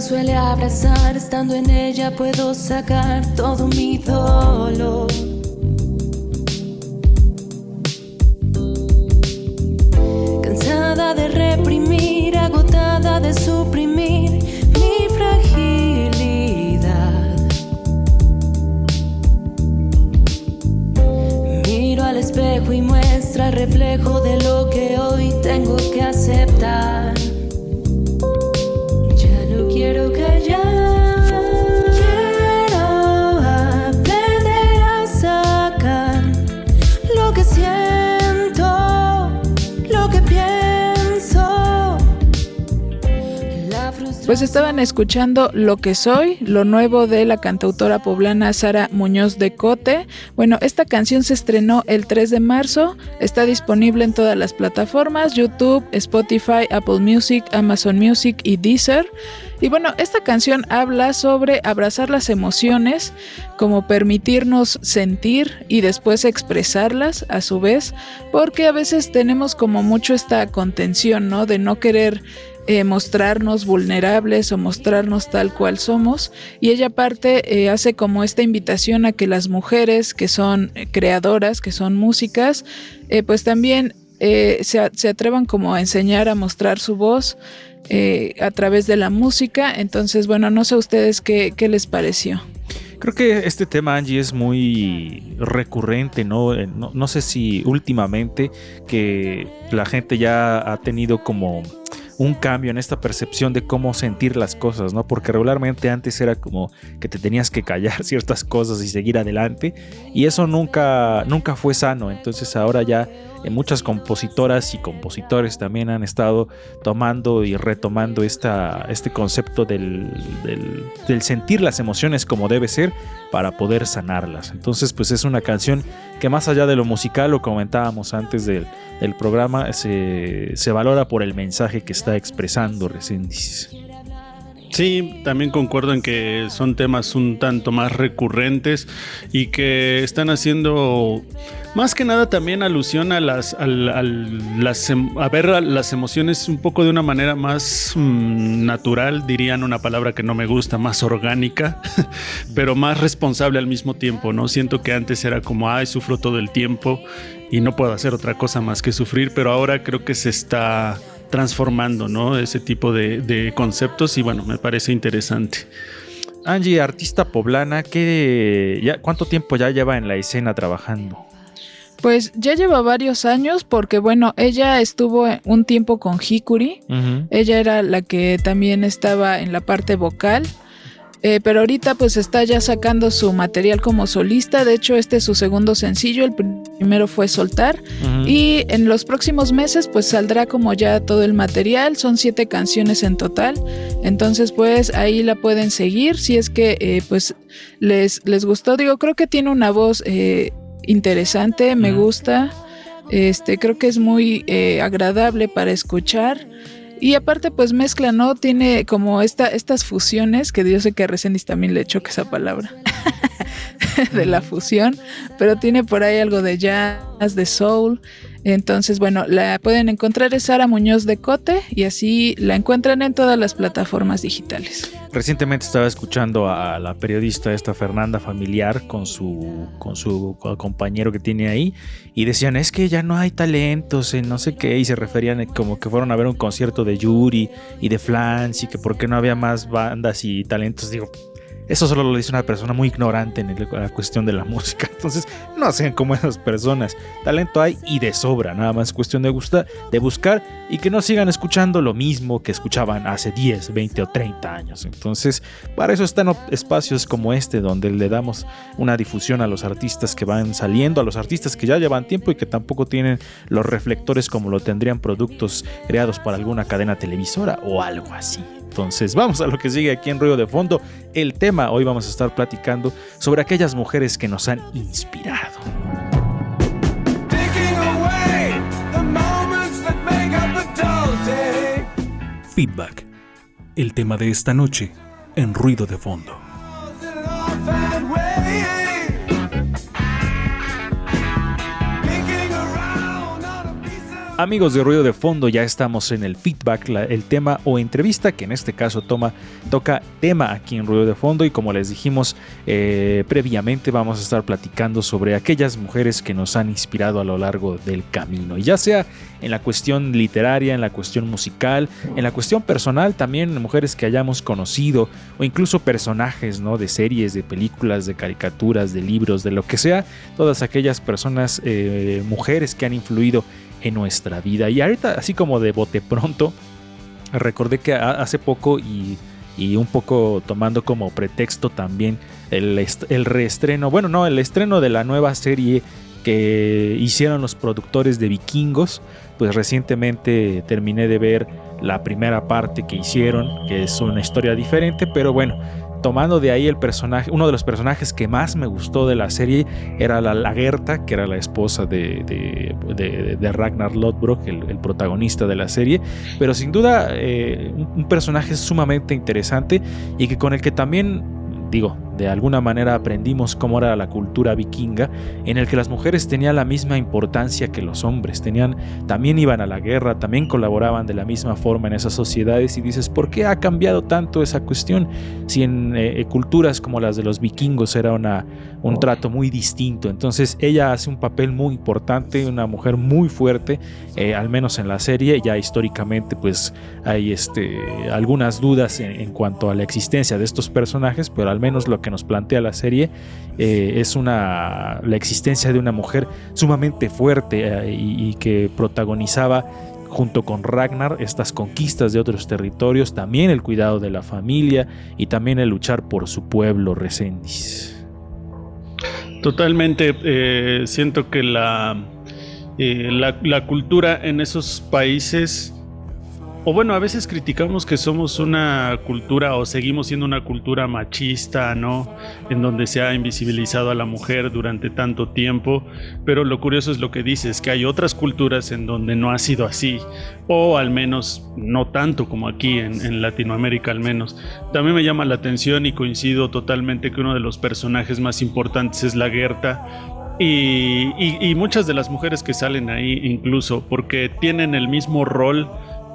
Speaker 10: Suele abrazar, estando en ella puedo sacar todo mi dolor. Cansada de reprimir, agotada de suprimir mi fragilidad. Miro al espejo y muestra reflejo de lo que hoy tengo que aceptar.
Speaker 2: Pues estaban escuchando Lo que soy, lo nuevo de la cantautora poblana Sara Muñoz de Cote. Bueno, esta canción se estrenó el 3 de marzo, está disponible en todas las plataformas, YouTube, Spotify, Apple Music, Amazon Music y Deezer. Y bueno, esta canción habla sobre abrazar las emociones, como permitirnos sentir y después expresarlas a su vez, porque a veces tenemos como mucho esta contención, ¿no? De no querer eh, mostrarnos vulnerables o mostrarnos tal cual somos. Y ella aparte eh, hace como esta invitación a que las mujeres que son eh, creadoras, que son músicas, pues también se, se atrevan como a enseñar a mostrar su voz a través de la música. Entonces, bueno, no sé a ustedes qué, qué les pareció.
Speaker 1: Creo que este tema, Angie, es muy recurrente, ¿no? No, no sé si últimamente que la gente ya ha tenido como un cambio en esta percepción de cómo sentir las cosas, ¿no? Porque regularmente antes era como que te tenías que callar *laughs* ciertas cosas y seguir adelante y eso nunca, nunca fue sano. Entonces ahora ya muchas compositoras y compositores también han estado tomando y retomando esta, este concepto del, del- sentir las emociones como debe ser para poder sanarlas. Entonces pues es una canción que más allá de lo musical, lo comentábamos antes del, programa, se, se valora por el mensaje que está expresando dices.
Speaker 3: Sí, también concuerdo en que son temas un tanto más recurrentes y que están haciendo más que nada también alusión a las, em- ver las emociones un poco de una manera más mm, natural, dirían una palabra que no me gusta, más orgánica, *laughs* pero más responsable al mismo tiempo, ¿no? Siento que antes era como, ay, sufro todo el tiempo y no puedo hacer otra cosa más que sufrir, pero ahora creo que se está transformando, ¿no? Ese tipo de, de conceptos y bueno, me parece interesante.
Speaker 1: Angie, artista poblana, ¿qué, ya, ¿cuánto tiempo ya lleva en la escena trabajando?
Speaker 2: Pues ya lleva varios años porque bueno, ella estuvo un tiempo con Hikuri. Ella era la que también estaba en la parte vocal. Eh, pero ahorita pues está ya sacando su material como solista. De hecho, este es su segundo sencillo. El primero fue Soltar. Y en los próximos meses pues saldrá como ya todo el material. Son siete canciones en total. Entonces pues ahí la pueden seguir. Si es que eh, pues les, les gustó. Digo, creo que tiene una voz eh, interesante. Me gusta. Este, creo que es muy eh, agradable para escuchar. Y aparte, pues mezcla, ¿no? Tiene como esta, estas fusiones, que yo sé que a Resendiz también le choca esa palabra, *laughs* de la fusión, pero tiene por ahí algo de jazz, de soul. Entonces, bueno, la pueden encontrar es Sara Muñoz de Cote y así la encuentran en todas las plataformas digitales.
Speaker 1: Recientemente estaba escuchando a la periodista esta Fernanda Familiar con su, con su co- compañero que tiene ahí y decían es que ya no hay talentos en no sé qué y se referían como que fueron a ver un concierto de Yuri y de Flans y que por qué no había más bandas y talentos. Digo, eso solo lo dice una persona muy ignorante en la cuestión de la *laughs* música. Entonces, no sean como esas personas. Talento hay y de sobra. Nada más es cuestión de, gusta, de buscar y que no sigan escuchando lo mismo que escuchaban hace 10, 20 o 30 años. Entonces, para eso están espacios como este, donde le damos una difusión a los artistas que van saliendo, a los artistas que ya llevan tiempo y que tampoco tienen los reflectores como lo tendrían productos creados para alguna cadena televisora o algo así. Entonces, vamos a lo que sigue aquí en Ruido de Fondo. El tema, hoy vamos a estar platicando sobre aquellas mujeres que nos han inspirado.
Speaker 11: Feedback. El tema de esta noche en Ruido de Fondo.
Speaker 1: Amigos de Ruido de Fondo, ya estamos en el feedback, el tema o entrevista, que en este caso toma, toca tema aquí en Ruido de Fondo y como les dijimos eh, previamente vamos a estar platicando sobre aquellas mujeres que nos han inspirado a lo largo del camino, y ya sea en la cuestión literaria, en la cuestión musical, en la cuestión personal, también mujeres que hayamos conocido o incluso personajes ¿no? de series, de películas, de caricaturas, de libros, de lo que sea, todas aquellas personas, eh, mujeres que han influido en nuestra vida. Y ahorita, así como de bote pronto, recordé que ha- hace poco y, y un poco tomando como pretexto también el, el reestreno, bueno, no, el estreno de la nueva serie que hicieron los productores de Vikingos, pues recientemente terminé de ver la primera parte que hicieron, que es una historia diferente, pero bueno, tomando de ahí el personaje, uno de los personajes que más me gustó de la serie era la Lagerta, que era la esposa de, de- de- Ragnar Lodbrok, el, el protagonista de la serie, pero sin duda eh, un, un personaje sumamente interesante y que con el que también digo, de alguna manera aprendimos cómo era la cultura vikinga, en el que las mujeres tenían la misma importancia que los hombres, tenían, también iban a la guerra, también colaboraban de la misma forma en esas sociedades y dices, ¿por qué ha cambiado tanto esa cuestión? Si en eh, culturas como las de los vikingos era una, un trato muy distinto, entonces ella hace un papel muy importante, una mujer muy fuerte, eh, al menos en la serie, ya históricamente pues hay este, algunas dudas en, en cuanto a la existencia de estos personajes, pero al menos lo que nos plantea la serie eh, es una, la existencia de una mujer sumamente fuerte eh, y, que protagonizaba junto con Ragnar estas conquistas de otros territorios, también el cuidado de la familia y también el luchar por su pueblo, Resendis.
Speaker 3: Totalmente, eh, siento que la, la cultura en esos países o bueno, a veces criticamos que somos una cultura o seguimos siendo una cultura machista, ¿no? En donde se ha invisibilizado a la mujer durante tanto tiempo, pero lo curioso es lo que dices, que hay otras culturas en donde no ha sido así, o al menos no tanto como aquí en, Latinoamérica al menos. También me llama la atención y coincido totalmente que uno de los personajes más importantes es la Gerta, y, y, y, muchas de las mujeres que salen ahí incluso, porque tienen el mismo rol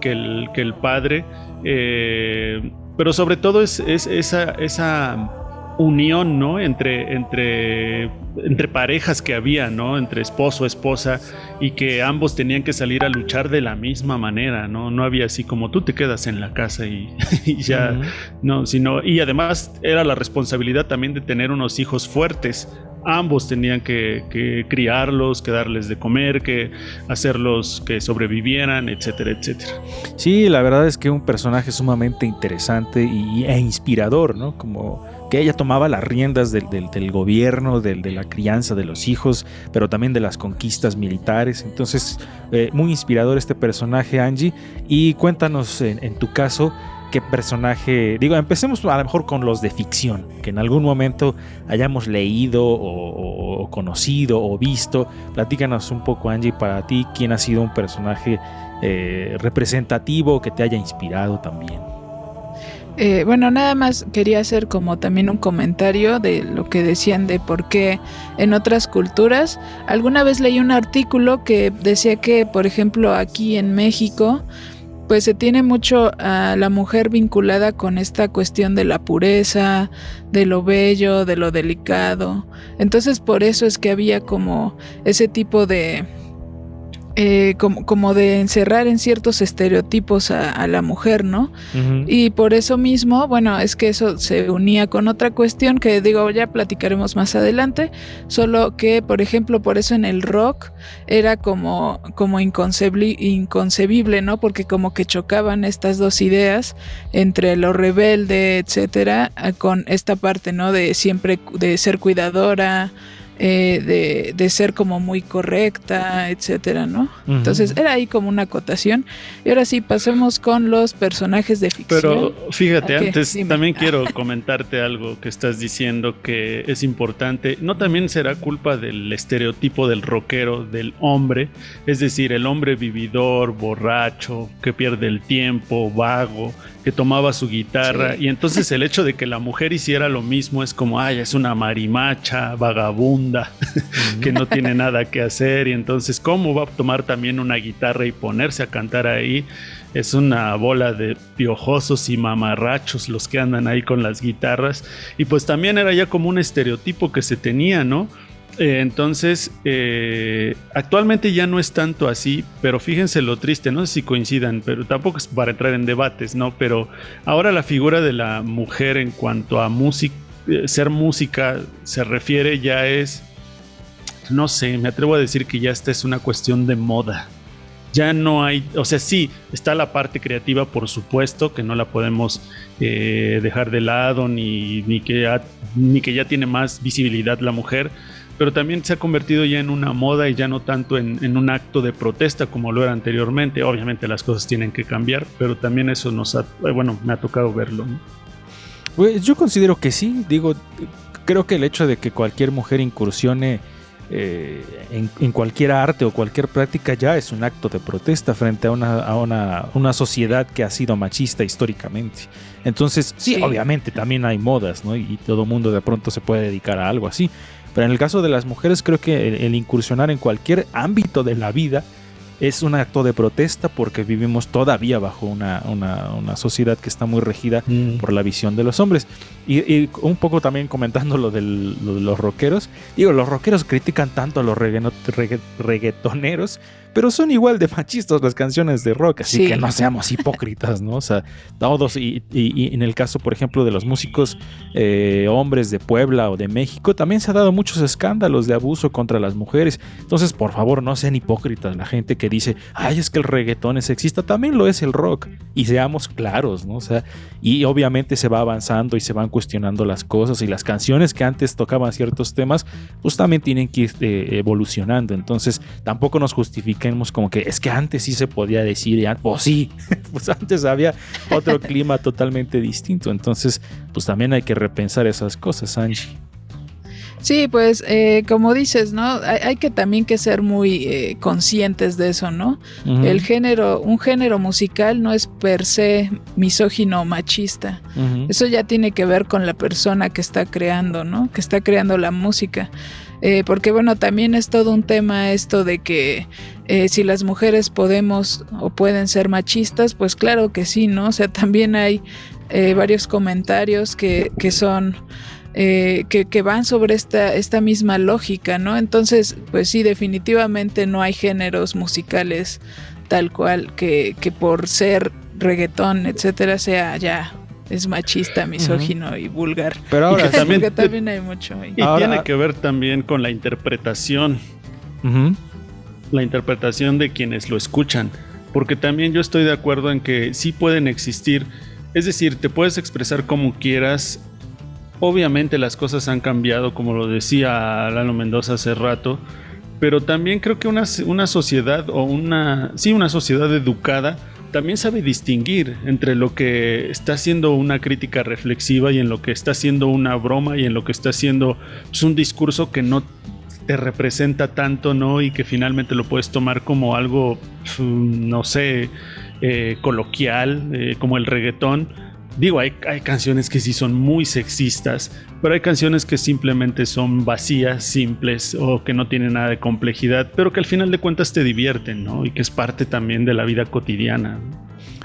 Speaker 3: que el, que el padre, eh, pero sobre todo es, es esa, esa unión, ¿no? Entre, entre, entre parejas que había, ¿no? Entre esposo, esposa, y que ambos tenían que salir a luchar de la misma manera, ¿no? No había así como tú te quedas en la casa y, *laughs* y ya, uh -huh. no, sino, y además era la responsabilidad también de tener unos hijos fuertes, ambos tenían que, que, criarlos, que darles de comer, que hacerlos que sobrevivieran, etcétera, etcétera.
Speaker 1: Sí, la verdad es que un personaje sumamente interesante y, e inspirador, ¿no? Como que ella tomaba las riendas del, gobierno, del, de la crianza de los hijos, pero también de las conquistas militares. Entonces, eh, muy inspirador este personaje, Angie. Y cuéntanos en, tu caso, qué personaje, digo, empecemos a lo mejor con los de ficción, que en algún momento hayamos leído o, o, conocido o visto. Platícanos un poco, Angie, para ti, quién ha sido un personaje eh, representativo que te haya inspirado también.
Speaker 2: Eh, bueno, nada más quería hacer como también un comentario de lo que decían de por qué en otras culturas. Alguna vez leí un artículo que decía que, por ejemplo, aquí en México, pues se tiene mucho a la mujer vinculada con esta cuestión de la pureza, de lo bello, de lo delicado. Entonces por eso es que había como ese tipo de... Eh, como, como, de encerrar en ciertos estereotipos a, a la mujer, ¿no? Uh -huh. Y por eso mismo, bueno, es que eso se unía con otra cuestión que digo, ya platicaremos más adelante, solo que, por ejemplo, por eso en el rock era como, como inconcebible, inconcebible, ¿no? Porque como que chocaban estas dos ideas entre lo rebelde, etcétera, con esta parte, ¿no? De siempre, de ser cuidadora, eh, de, de, ser como muy correcta, etcétera, ¿no? Uh -huh. Entonces era ahí como una acotación. Y ahora sí, pasemos con los personajes de ficción.
Speaker 3: Pero fíjate, okay, antes dime. también quiero *laughs* comentarte algo que estás diciendo que es importante. No también será culpa del estereotipo del rockero, del hombre, es decir, el hombre vividor, borracho, que pierde el tiempo, vago, que tomaba su guitarra sí. y entonces el hecho de que la mujer hiciera lo mismo es como, ay, es una marimacha, vagabunda, *laughs* que no tiene nada que hacer y entonces cómo va a tomar también una guitarra y ponerse a cantar ahí. Es una bola de piojosos y mamarrachos los que andan ahí con las guitarras. Y pues también era ya como un estereotipo que se tenía, ¿no? Eh, entonces, eh, actualmente ya no es tanto así, pero fíjense lo triste, no sé si coincidan, pero tampoco es para entrar en debates, ¿no? Pero ahora la figura de la mujer en cuanto a música, eh, ser música se refiere ya es, no sé, me atrevo a decir que ya esta es una cuestión de moda. Ya no hay, o sea, sí, está la parte creativa, por supuesto, que no la podemos dejar de lado, ni, ni, que ni que ya tiene más visibilidad la mujer, pero también se ha convertido ya en una moda y ya no tanto en, en, un acto de protesta como lo era anteriormente. Obviamente las cosas tienen que cambiar, pero también eso nos ha, eh, bueno, me ha tocado verlo. ¿no?
Speaker 1: Pues yo considero que sí, digo, creo que el hecho de que cualquier mujer incursione eh, en, en, cualquier arte o cualquier práctica ya es un acto de protesta frente a una, a una, una sociedad que ha sido machista históricamente. Entonces, sí, sí. obviamente también hay modas, ¿no? Y, y todo mundo de pronto se puede dedicar a algo así. Pero en el caso de las mujeres creo que el, el, incursionar en cualquier ámbito de la vida es un acto de protesta porque vivimos todavía bajo una, una, una sociedad que está muy regida mm. por la visión de los hombres. Y, y, un poco también comentando lo, del, lo de los rockeros, digo, los rockeros critican tanto a los reggaetoneros pero son igual de machistas las canciones de rock, así sí. que no seamos hipócritas, ¿no? O sea, todos, y, y, y en el caso, por ejemplo, de los músicos eh, hombres de Puebla o de México, también se ha dado muchos escándalos de abuso contra las mujeres. Entonces, por favor, no sean hipócritas la gente que dice, ay, es que el reggaetón es sexista, también lo es el rock, y seamos claros, ¿no? O sea, y obviamente se va avanzando y se van cuestionando las cosas, y las canciones que antes tocaban ciertos temas, pues también tienen que ir eh, evolucionando. Entonces, tampoco nos justifica platiquemos como que es que antes sí se podía decir, ya, pues sí, *laughs* pues antes había otro clima totalmente distinto. Entonces, pues también hay que repensar esas cosas, Angie.
Speaker 2: Sí, pues eh, como dices, ¿no? Hay, hay, que también que ser muy eh, conscientes de eso, ¿no? Uh -huh. El género, un género musical no es per se misógino o machista. Uh -huh. Eso ya tiene que ver con la persona que está creando, ¿no? Que está creando la música. Eh, porque bueno, también es todo un tema esto de que eh, si las mujeres podemos o pueden ser machistas, pues claro que sí, ¿no? O sea, también hay eh, varios comentarios que, que son... Eh, que, que, van sobre esta, esta misma lógica, ¿no? Entonces, pues sí, definitivamente no hay géneros musicales tal cual que, que por ser reggaetón, etcétera, sea ya es machista, misógino uh -huh. y vulgar.
Speaker 3: Pero ahora *laughs* también,
Speaker 2: también hay mucho. Ahí.
Speaker 3: Y ahora, tiene que ver también con la interpretación. Uh -huh. La interpretación de quienes lo escuchan. Porque también yo estoy de acuerdo en que sí pueden existir. Es decir, te puedes expresar como quieras Obviamente las cosas han cambiado, como lo decía Lalo Mendoza hace rato, pero también creo que una, una sociedad o una, sí, una sociedad educada también sabe distinguir entre lo que está haciendo una crítica reflexiva y en lo que está haciendo una broma y en lo que está haciendo pues, un discurso que no te representa tanto, ¿no? Y que finalmente lo puedes tomar como algo, no sé, eh, coloquial, eh, como el reggaetón Digo, hay, hay, canciones que sí son muy sexistas, pero hay canciones que simplemente son vacías, simples o que no tienen nada de complejidad, pero que al final de cuentas te divierten, ¿no? Y que es parte también de la vida cotidiana.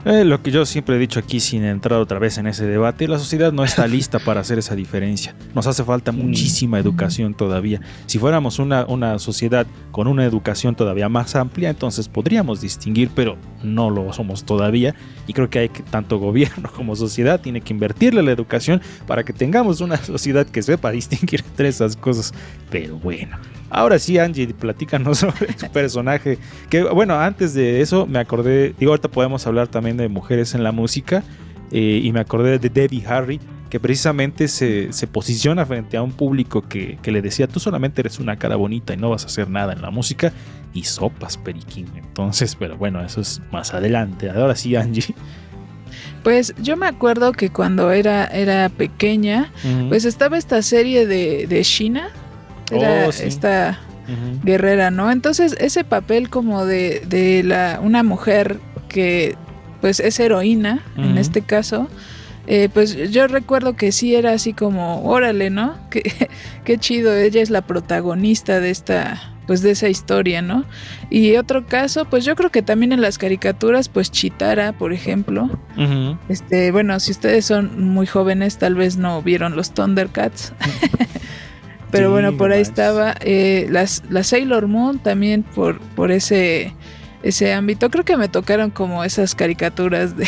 Speaker 1: Eh, lo que yo siempre he dicho aquí, sin entrar otra vez en ese debate, la sociedad no está *laughs* lista para hacer esa diferencia. Nos hace falta muchísima educación todavía. Si fuéramos una, una sociedad con una educación todavía más amplia, entonces podríamos distinguir, pero no lo somos todavía. Y creo que hay que, tanto gobierno *laughs* como sociedad tiene que invertirle a la educación para que tengamos una sociedad que sepa distinguir entre esas cosas. Pero bueno, Ahora sí, Angie, platícanos *laughs* sobre tu personaje. Que bueno, antes de eso me acordé, digo, ahorita podemos hablar también de mujeres en la música. Eh, y me acordé de Debbie Harry, que precisamente se, se posiciona frente a un público que, que, le decía: Tú solamente eres una cara bonita y no vas a hacer nada en la música. Y sopas, Periquín. Entonces, pero bueno, eso es más adelante. Ahora sí, Angie.
Speaker 2: Pues yo me acuerdo que cuando era, era pequeña, uh -huh. pues estaba esta serie de, de China era oh, sí. esta uh -huh. guerrera, ¿no? Entonces ese papel como de, de la, una mujer que pues es heroína, uh -huh. en este caso, eh, pues yo recuerdo que sí era así como, órale, ¿no? *laughs* Qué, qué chido, ella es la protagonista de esta, pues de esa historia, ¿no? Y otro caso, pues yo creo que también en las caricaturas, pues Chitara, por ejemplo. Uh -huh. Este, bueno, si ustedes son muy jóvenes, tal vez no vieron los Thundercats. *laughs* Pero sí, bueno, por ahí estaba. Eh, las, la Sailor Moon también por, por ese, ese ámbito. Creo que me tocaron como esas caricaturas de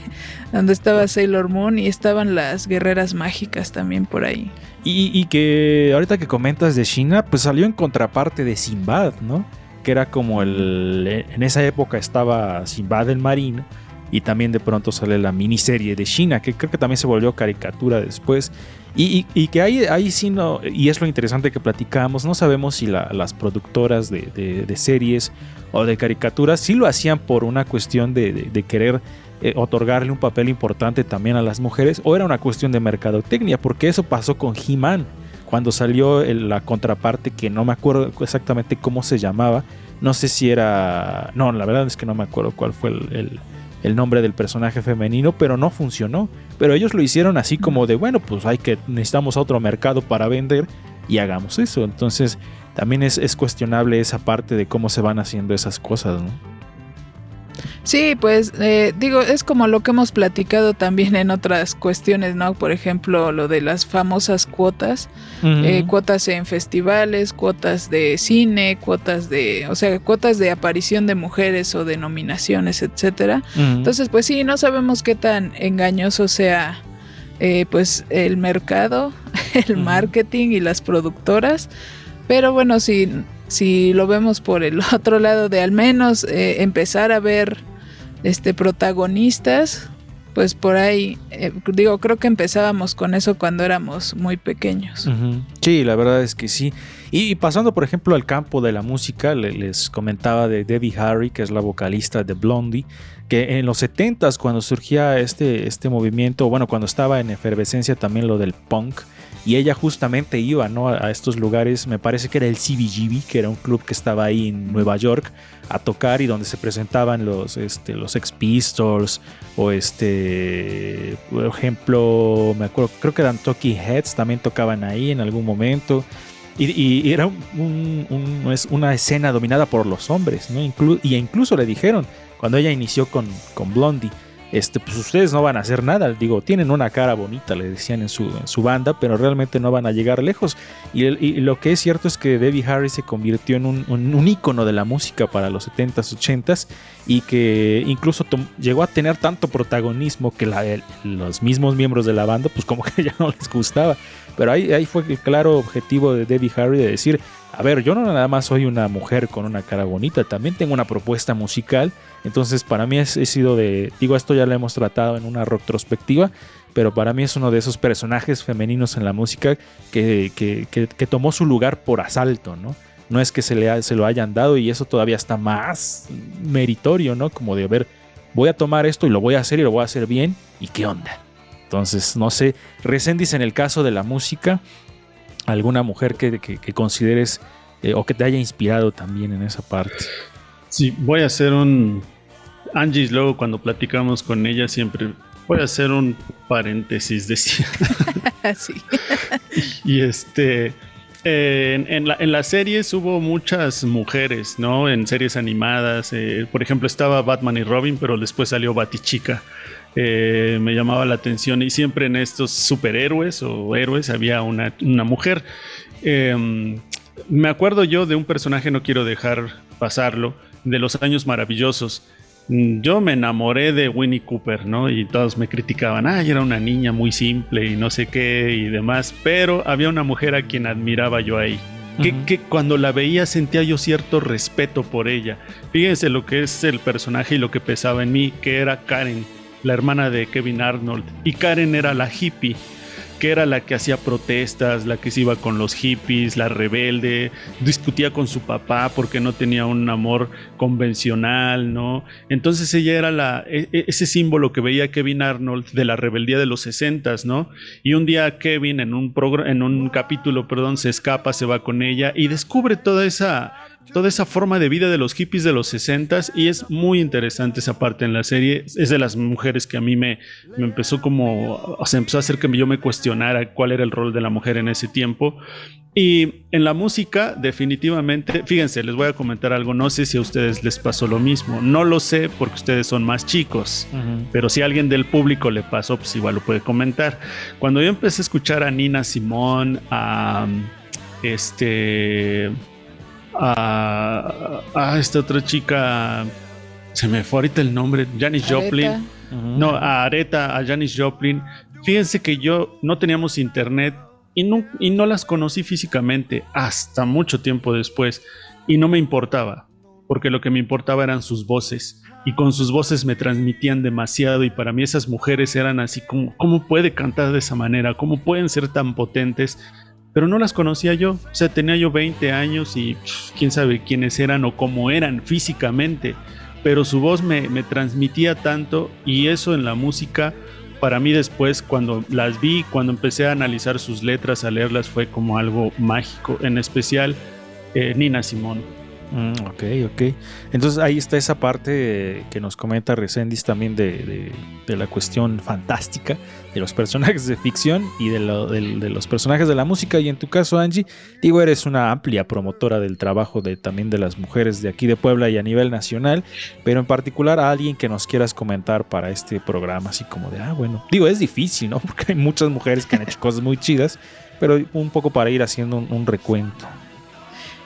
Speaker 2: *laughs* donde estaba Sailor Moon y estaban las guerreras mágicas también por ahí.
Speaker 1: Y, que ahorita que comentas de China, pues salió en contraparte de Sinbad, ¿no? Que era como el. En esa época estaba Sinbad el marino y también de pronto sale la miniserie de China, que creo que también se volvió caricatura después. Y, y, y que ahí, ahí sí no, y es lo interesante que platicamos, no sabemos si la, las productoras de, de, de, series o de caricaturas sí lo hacían por una cuestión de, querer eh, otorgarle un papel importante también a las mujeres o era una cuestión de mercadotecnia, porque eso pasó con He-Man, cuando salió el, la contraparte que no me acuerdo exactamente cómo se llamaba, no sé si era, no, la verdad es que no me acuerdo cuál fue el el nombre del personaje femenino, pero no funcionó. Pero ellos lo hicieron así como de, bueno, pues hay que, necesitamos otro mercado para vender y hagamos eso. Entonces también es, es cuestionable esa parte de cómo se van haciendo esas cosas, ¿no?
Speaker 2: Sí, pues eh, digo, es como lo que hemos platicado también en otras cuestiones, ¿no? Por ejemplo, lo de las famosas cuotas, uh -huh. eh, cuotas en festivales, cuotas de cine, cuotas de, o sea, cuotas de aparición de mujeres o de nominaciones, etcétera. Uh -huh. Entonces, pues sí, no sabemos qué tan engañoso sea, eh, pues el mercado, *laughs* el uh -huh. marketing y las productoras, pero bueno, si si lo vemos por el *laughs* otro lado de al menos eh, empezar a ver este protagonistas pues por ahí eh, digo creo que empezábamos con eso cuando éramos muy pequeños.
Speaker 1: Sí la verdad es que sí. Y, pasando, por ejemplo, al campo de la música, les comentaba de Debbie Harry, que es la vocalista de Blondie, que en los 70s, cuando surgía este, este movimiento, bueno, cuando estaba en efervescencia también lo del punk, y ella justamente iba ¿no? a estos lugares, me parece que era el CBGB, que era un club que estaba ahí en Nueva York, a tocar y donde se presentaban los, este, los Ex Pistols o este, por ejemplo, me acuerdo, creo que eran Talking Heads, también tocaban ahí en algún momento. Y, era una escena dominada por los hombres, ¿no? y incluso le dijeron, cuando ella inició con, con Blondie, este, pues ustedes no van a hacer nada. Digo, tienen una cara bonita, le decían en su, su banda, pero realmente no van a llegar lejos. Y, lo que es cierto es que Debbie Harry se convirtió en un, un, ícono de la música para los 70s, 80s y que incluso llegó a tener tanto protagonismo que los mismos miembros de la banda, pues como que *laughs* ya no les gustaba. Pero ahí, ahí fue el claro objetivo de Debbie Harry de decir, a ver, yo no nada más soy una mujer con una cara bonita, también tengo una propuesta musical. Entonces, para mí he sido de, digo, esto ya lo hemos tratado en una retrospectiva, pero para mí es uno de esos personajes femeninos en la música que, que, tomó su lugar por asalto, ¿no? No es que se, le, se lo hayan dado y eso todavía está más meritorio, ¿no? Como de, a ver, voy a tomar esto y lo voy a hacer y lo voy a hacer bien, ¿y qué onda? Entonces, no sé, Resendiz en el caso de la música, alguna mujer que, consideres eh, o que te haya inspirado también en esa parte.
Speaker 3: Sí, voy a hacer un... Angie, luego cuando platicamos con ella siempre voy a hacer un paréntesis, decía. *laughs* sí. *laughs* y este... en, las series hubo muchas mujeres, ¿no? En series animadas. Eh, por ejemplo, estaba Batman y Robin, pero después salió Batichica. Eh, me llamaba la atención y siempre en estos superhéroes o héroes había una, mujer. Em, me acuerdo yo de un personaje, no quiero dejar pasarlo, de los años maravillosos. Mm, yo me enamoré de Winnie Cooper, ¿no? Y todos me criticaban, ay, era una niña muy simple y no sé qué y demás, pero había una mujer a quien admiraba yo ahí. Que, que, cuando la veía sentía yo cierto respeto por ella. Fíjense lo que es el personaje y lo que pesaba en mí, que era Karen la hermana de Kevin Arnold, y Karen era la hippie, que era la que hacía protestas, la que se iba con los hippies, la rebelde, discutía con su papá porque no tenía un amor convencional, ¿no? Entonces ella era la, e, e, ese símbolo que veía Kevin Arnold de la rebeldía de los sesentas, ¿no? Y un día Kevin en un, en un capítulo, perdón, se escapa, se va con ella y descubre toda esa toda esa forma de vida de los hippies de los 60 y es muy interesante esa parte en la serie. Es de las mujeres que a mí me, me empezó como, o sea, empezó a hacer que yo me cuestionara cuál era el rol de la mujer en ese tiempo. Y en la música, definitivamente, fíjense, les voy a comentar algo, no sé si a ustedes les pasó lo mismo, no lo sé porque ustedes son más chicos, pero si a alguien del público le pasó, pues igual lo puede comentar. Cuando yo empecé a escuchar a Nina Simón, a este a, esta otra chica, se me fue ahorita el nombre, Janis Joplin. No, a Areta, a Janis Joplin. Fíjense que yo no teníamos internet y no, y no las conocí físicamente hasta mucho tiempo después y no me importaba, porque lo que me importaba eran sus voces y con sus voces me transmitían demasiado y para mí esas mujeres eran así como, ¿cómo puede cantar de esa manera? ¿Cómo pueden ser tan potentes? Pero no las conocía yo. O sea, tenía yo 20 años y quién sabe quiénes eran o cómo eran físicamente, pero su voz me, me, transmitía tanto y eso en la música, para mí después cuando las vi, cuando empecé a analizar sus letras, a leerlas, fue como algo mágico, en especial eh, Nina Simón.
Speaker 1: Mm, ok, ok. Entonces ahí está esa parte que nos comenta Resendiz también de, la cuestión fantástica de los personajes de ficción y de, los personajes de la música. Y en tu caso, Angie, digo, eres una amplia promotora del trabajo de también de las mujeres de aquí de Puebla y a nivel nacional, pero en particular a alguien que nos quieras comentar para este programa, así como de, ah, bueno, digo, es difícil, ¿no? *laughs* Porque hay muchas mujeres que han hecho cosas muy chidas, pero un poco para ir haciendo un recuento.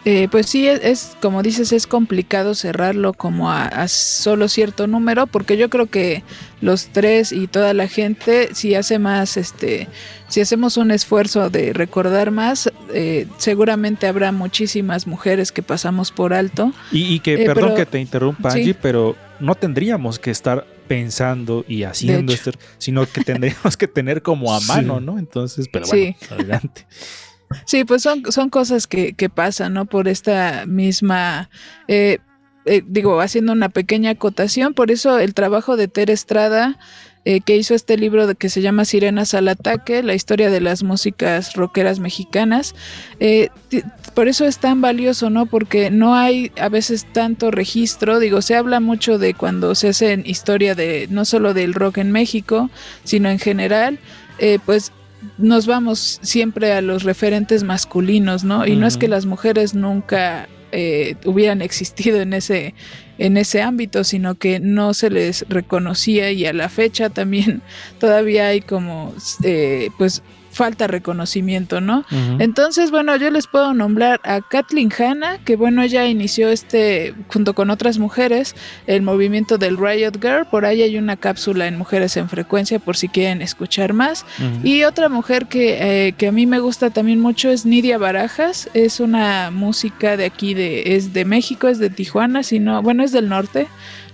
Speaker 2: Eh, pues sí, es, como dices, es complicado cerrarlo como a, solo cierto número, porque yo creo que los tres y toda la gente, si hace más, este, si hacemos un esfuerzo de recordar más, eh, seguramente habrá muchísimas mujeres que pasamos por alto.
Speaker 1: Y, que, eh, perdón que te interrumpa, Angie, pero no tendríamos que estar pensando y haciendo esto, sino que tendríamos que tener como a *laughs* mano, ¿no? Entonces, pero bueno, adelante.
Speaker 2: Sí, pues son, son cosas que, que pasan, ¿no? Por esta misma... eh, eh, digo, haciendo una pequeña acotación, por eso el trabajo de Ter Estrada, eh, que hizo este libro de, que se llama Sirenas al Ataque, la historia de las músicas rockeras mexicanas, eh, por eso es tan valioso, ¿no? Porque no hay a veces tanto registro, digo, se habla mucho de cuando se hace historia de, no solo del rock en México, sino en general, pues nos vamos siempre a los referentes masculinos, ¿no? Y no es que las mujeres nunca eh, hubieran existido en ese, en ese ámbito, sino que no se les reconocía y a la fecha también *laughs* todavía hay como, eh, pues, falta reconocimiento, ¿no? Entonces, bueno, yo les puedo nombrar a Kathleen Hanna, que bueno, ella inició este, junto con otras mujeres, el movimiento del Riot Girl. Por ahí hay una cápsula en Mujeres en Frecuencia, por si quieren escuchar más. Y otra mujer que, eh, que a mí me gusta también mucho es Nidia Barajas. Es una música de aquí, de, es de México, es de Tijuana, si no, bueno, es del norte.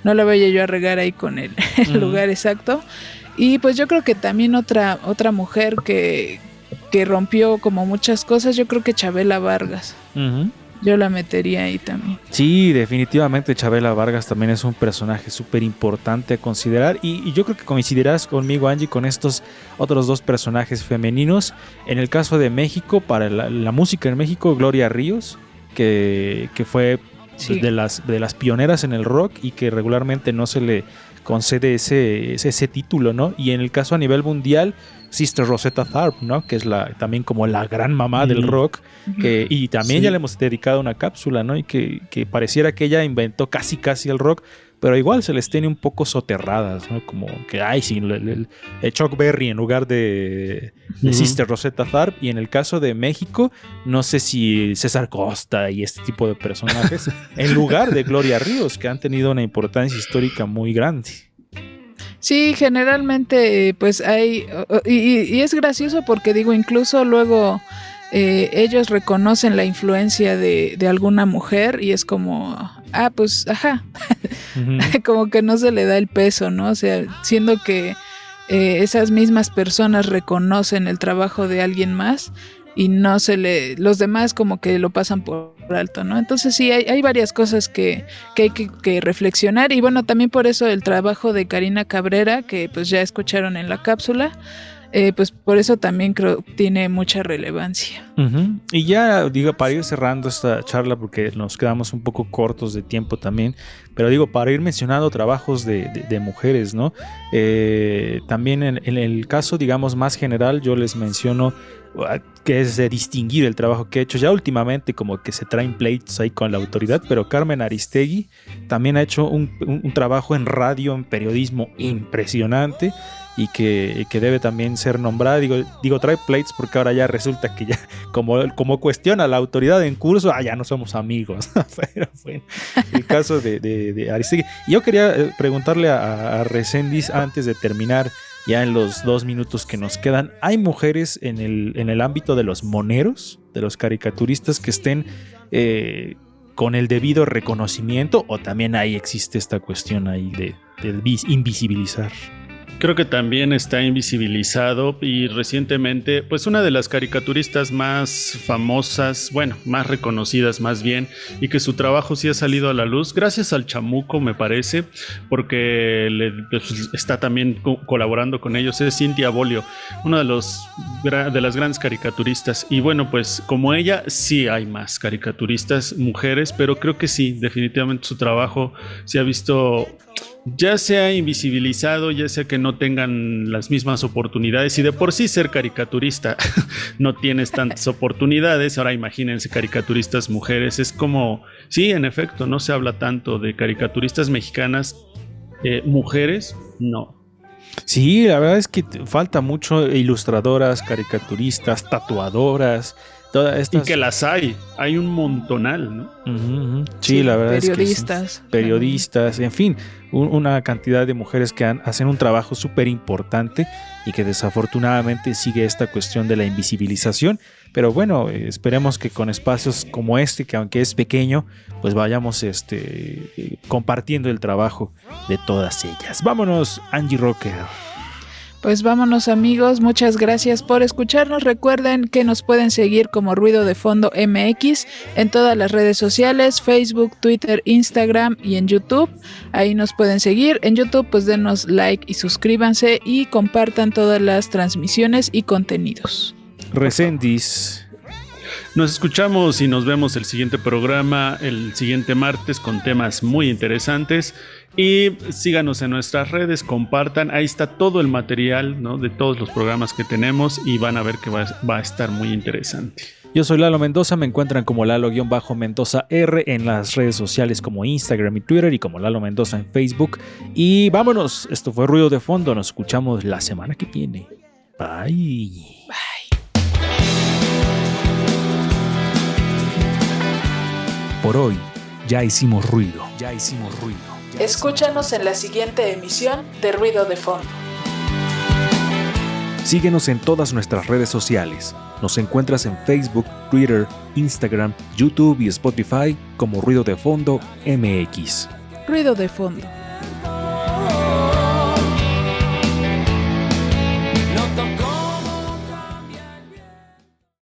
Speaker 2: No la vaya yo a regar ahí con el, *laughs* lugar exacto. Y pues yo creo que también otra, otra mujer que, que rompió como muchas cosas, yo creo que Chabela Vargas. Yo la metería ahí también.
Speaker 1: Sí, definitivamente Chabela Vargas también es un personaje súper importante a considerar y, y yo creo que coincidirás conmigo Angie con estos otros dos personajes femeninos. En el caso de México, para la, la música en México, Gloria Ríos, que, que fue pues,
Speaker 2: Sí.
Speaker 1: de, las, de las pioneras en el rock y que regularmente no se le concede ese, ese, ese título, ¿no? Y en el caso a nivel mundial, Sister Rosetta Tharpe, ¿no? Que es la, también como la gran mamá del rock. Que, y también
Speaker 3: Sí.
Speaker 1: ya le hemos dedicado una cápsula, ¿no? Y que, que pareciera que ella inventó casi casi el rock, pero igual se les tiene un poco soterradas, ¿no? Como que, ay, sí, el, el- el Chuck Berry en lugar de, de
Speaker 3: Ujú.
Speaker 1: Sister Rosetta Tharpe. Y en el caso de México, no sé si César Costa y este tipo de personajes, *laughs* en lugar de Gloria Ríos, que han tenido una importancia histórica muy grande.
Speaker 2: Sí, generalmente eh, pues hay, y, y- y es gracioso porque digo, incluso luego eh, ellos reconocen la influencia de, de alguna mujer y es como, ah, pues, ajá, *laughs* como que no se le da el peso, ¿no? O sea, siendo que eh, esas mismas personas reconocen el trabajo de alguien más y no se le, los demás como que lo pasan por alto, ¿no? Entonces sí, hay, hay varias cosas que, que hay que, que reflexionar y bueno, también por eso el trabajo de Karina Cabrera, que pues ya escucharon en la cápsula, eh, pues por eso también creo tiene mucha relevancia.
Speaker 1: Y ya, digo, para ir cerrando esta charla, porque nos quedamos un poco cortos de tiempo también, pero digo, para ir mencionando trabajos de, mujeres, ¿no? Eh, también en, el caso, digamos, más general, yo les menciono uh, que es de distinguir el trabajo que he hecho. Ya últimamente como que se traen pleitos ahí con la autoridad, pero Carmen Aristegui también ha hecho un trabajo en radio, en periodismo impresionante y que, que debe también ser nombrada. Digo, digo, trae plates porque ahora ya resulta que ya, como, como cuestiona la autoridad en curso, ah, ya no somos amigos. *laughs* Pero bueno, el caso de, de, de Aristegui. Yo quería eh, preguntarle a, a Resendiz antes de terminar, ya en los dos minutos que nos quedan, ¿hay mujeres en el, en el ámbito de los moneros, de los caricaturistas que estén... eh, con el debido reconocimiento o también ahí existe esta cuestión ahí de, de vis- invisibilizar.
Speaker 3: Creo que también está invisibilizado y recientemente, pues una de las caricaturistas más famosas, bueno, más reconocidas más bien, y que su trabajo sí ha salido a la luz, gracias al chamuco me parece, porque le- pues, está también co- colaborando con ellos, es Cintia Bolio, una de, los, de las grandes caricaturistas. Y bueno, pues como ella, sí hay más caricaturistas mujeres, pero creo que sí, definitivamente su trabajo se ha visto ya sea invisibilizado, ya sea que no tengan las mismas oportunidades y de por sí ser caricaturista *laughs* no tienes tantas oportunidades, ahora imagínense caricaturistas mujeres, es como, sí, en efecto, no se habla tanto de caricaturistas mexicanas, eh, mujeres, no.
Speaker 1: Sí, la verdad es que falta mucho ilustradoras, caricaturistas, tatuadoras, todas
Speaker 3: Y que las hay, hay un montonal, ¿no?
Speaker 1: Sí, la verdad es que.
Speaker 2: Periodistas.
Speaker 1: periodistas, en fin, un- una cantidad de mujeres que han- hacen un trabajo súper importante y que desafortunadamente sigue esta cuestión de la invisibilización. Pero bueno, esperemos que con espacios como este, que aunque es pequeño, pues vayamos este, eh, compartiendo el trabajo de todas ellas. Vámonos, Angie Rocker.
Speaker 2: Pues vámonos amigos, muchas gracias por escucharnos. Recuerden que nos pueden seguir como Ruido de Fondo MX en todas las redes sociales, Facebook, Twitter, Instagram y en YouTube. Ahí nos pueden seguir. En YouTube pues denos like y suscríbanse y compartan todas las transmisiones y contenidos.
Speaker 1: Recendis.
Speaker 3: Nos escuchamos y nos vemos el siguiente programa, el siguiente martes con temas muy interesantes. Y síganos en nuestras redes, compartan, ahí está todo el material ¿no? de todos los programas que tenemos y van a ver que va, va a estar muy interesante.
Speaker 1: Yo soy Lalo Mendoza, me encuentran como Lalo-Mendoza R en las redes sociales como Instagram y Twitter y como Lalo Mendoza en Facebook. Y vámonos, esto fue Ruido de Fondo, nos escuchamos la semana que viene. Bye. Por hoy, ya hicimos ruido. Ya hicimos ruido.
Speaker 2: Escúchanos en la siguiente emisión de Ruido de Fondo.
Speaker 1: Síguenos en todas nuestras redes sociales. Nos encuentras en Facebook, Twitter, Instagram, YouTube y Spotify como Ruido de Fondo MX.
Speaker 2: Ruido de Fondo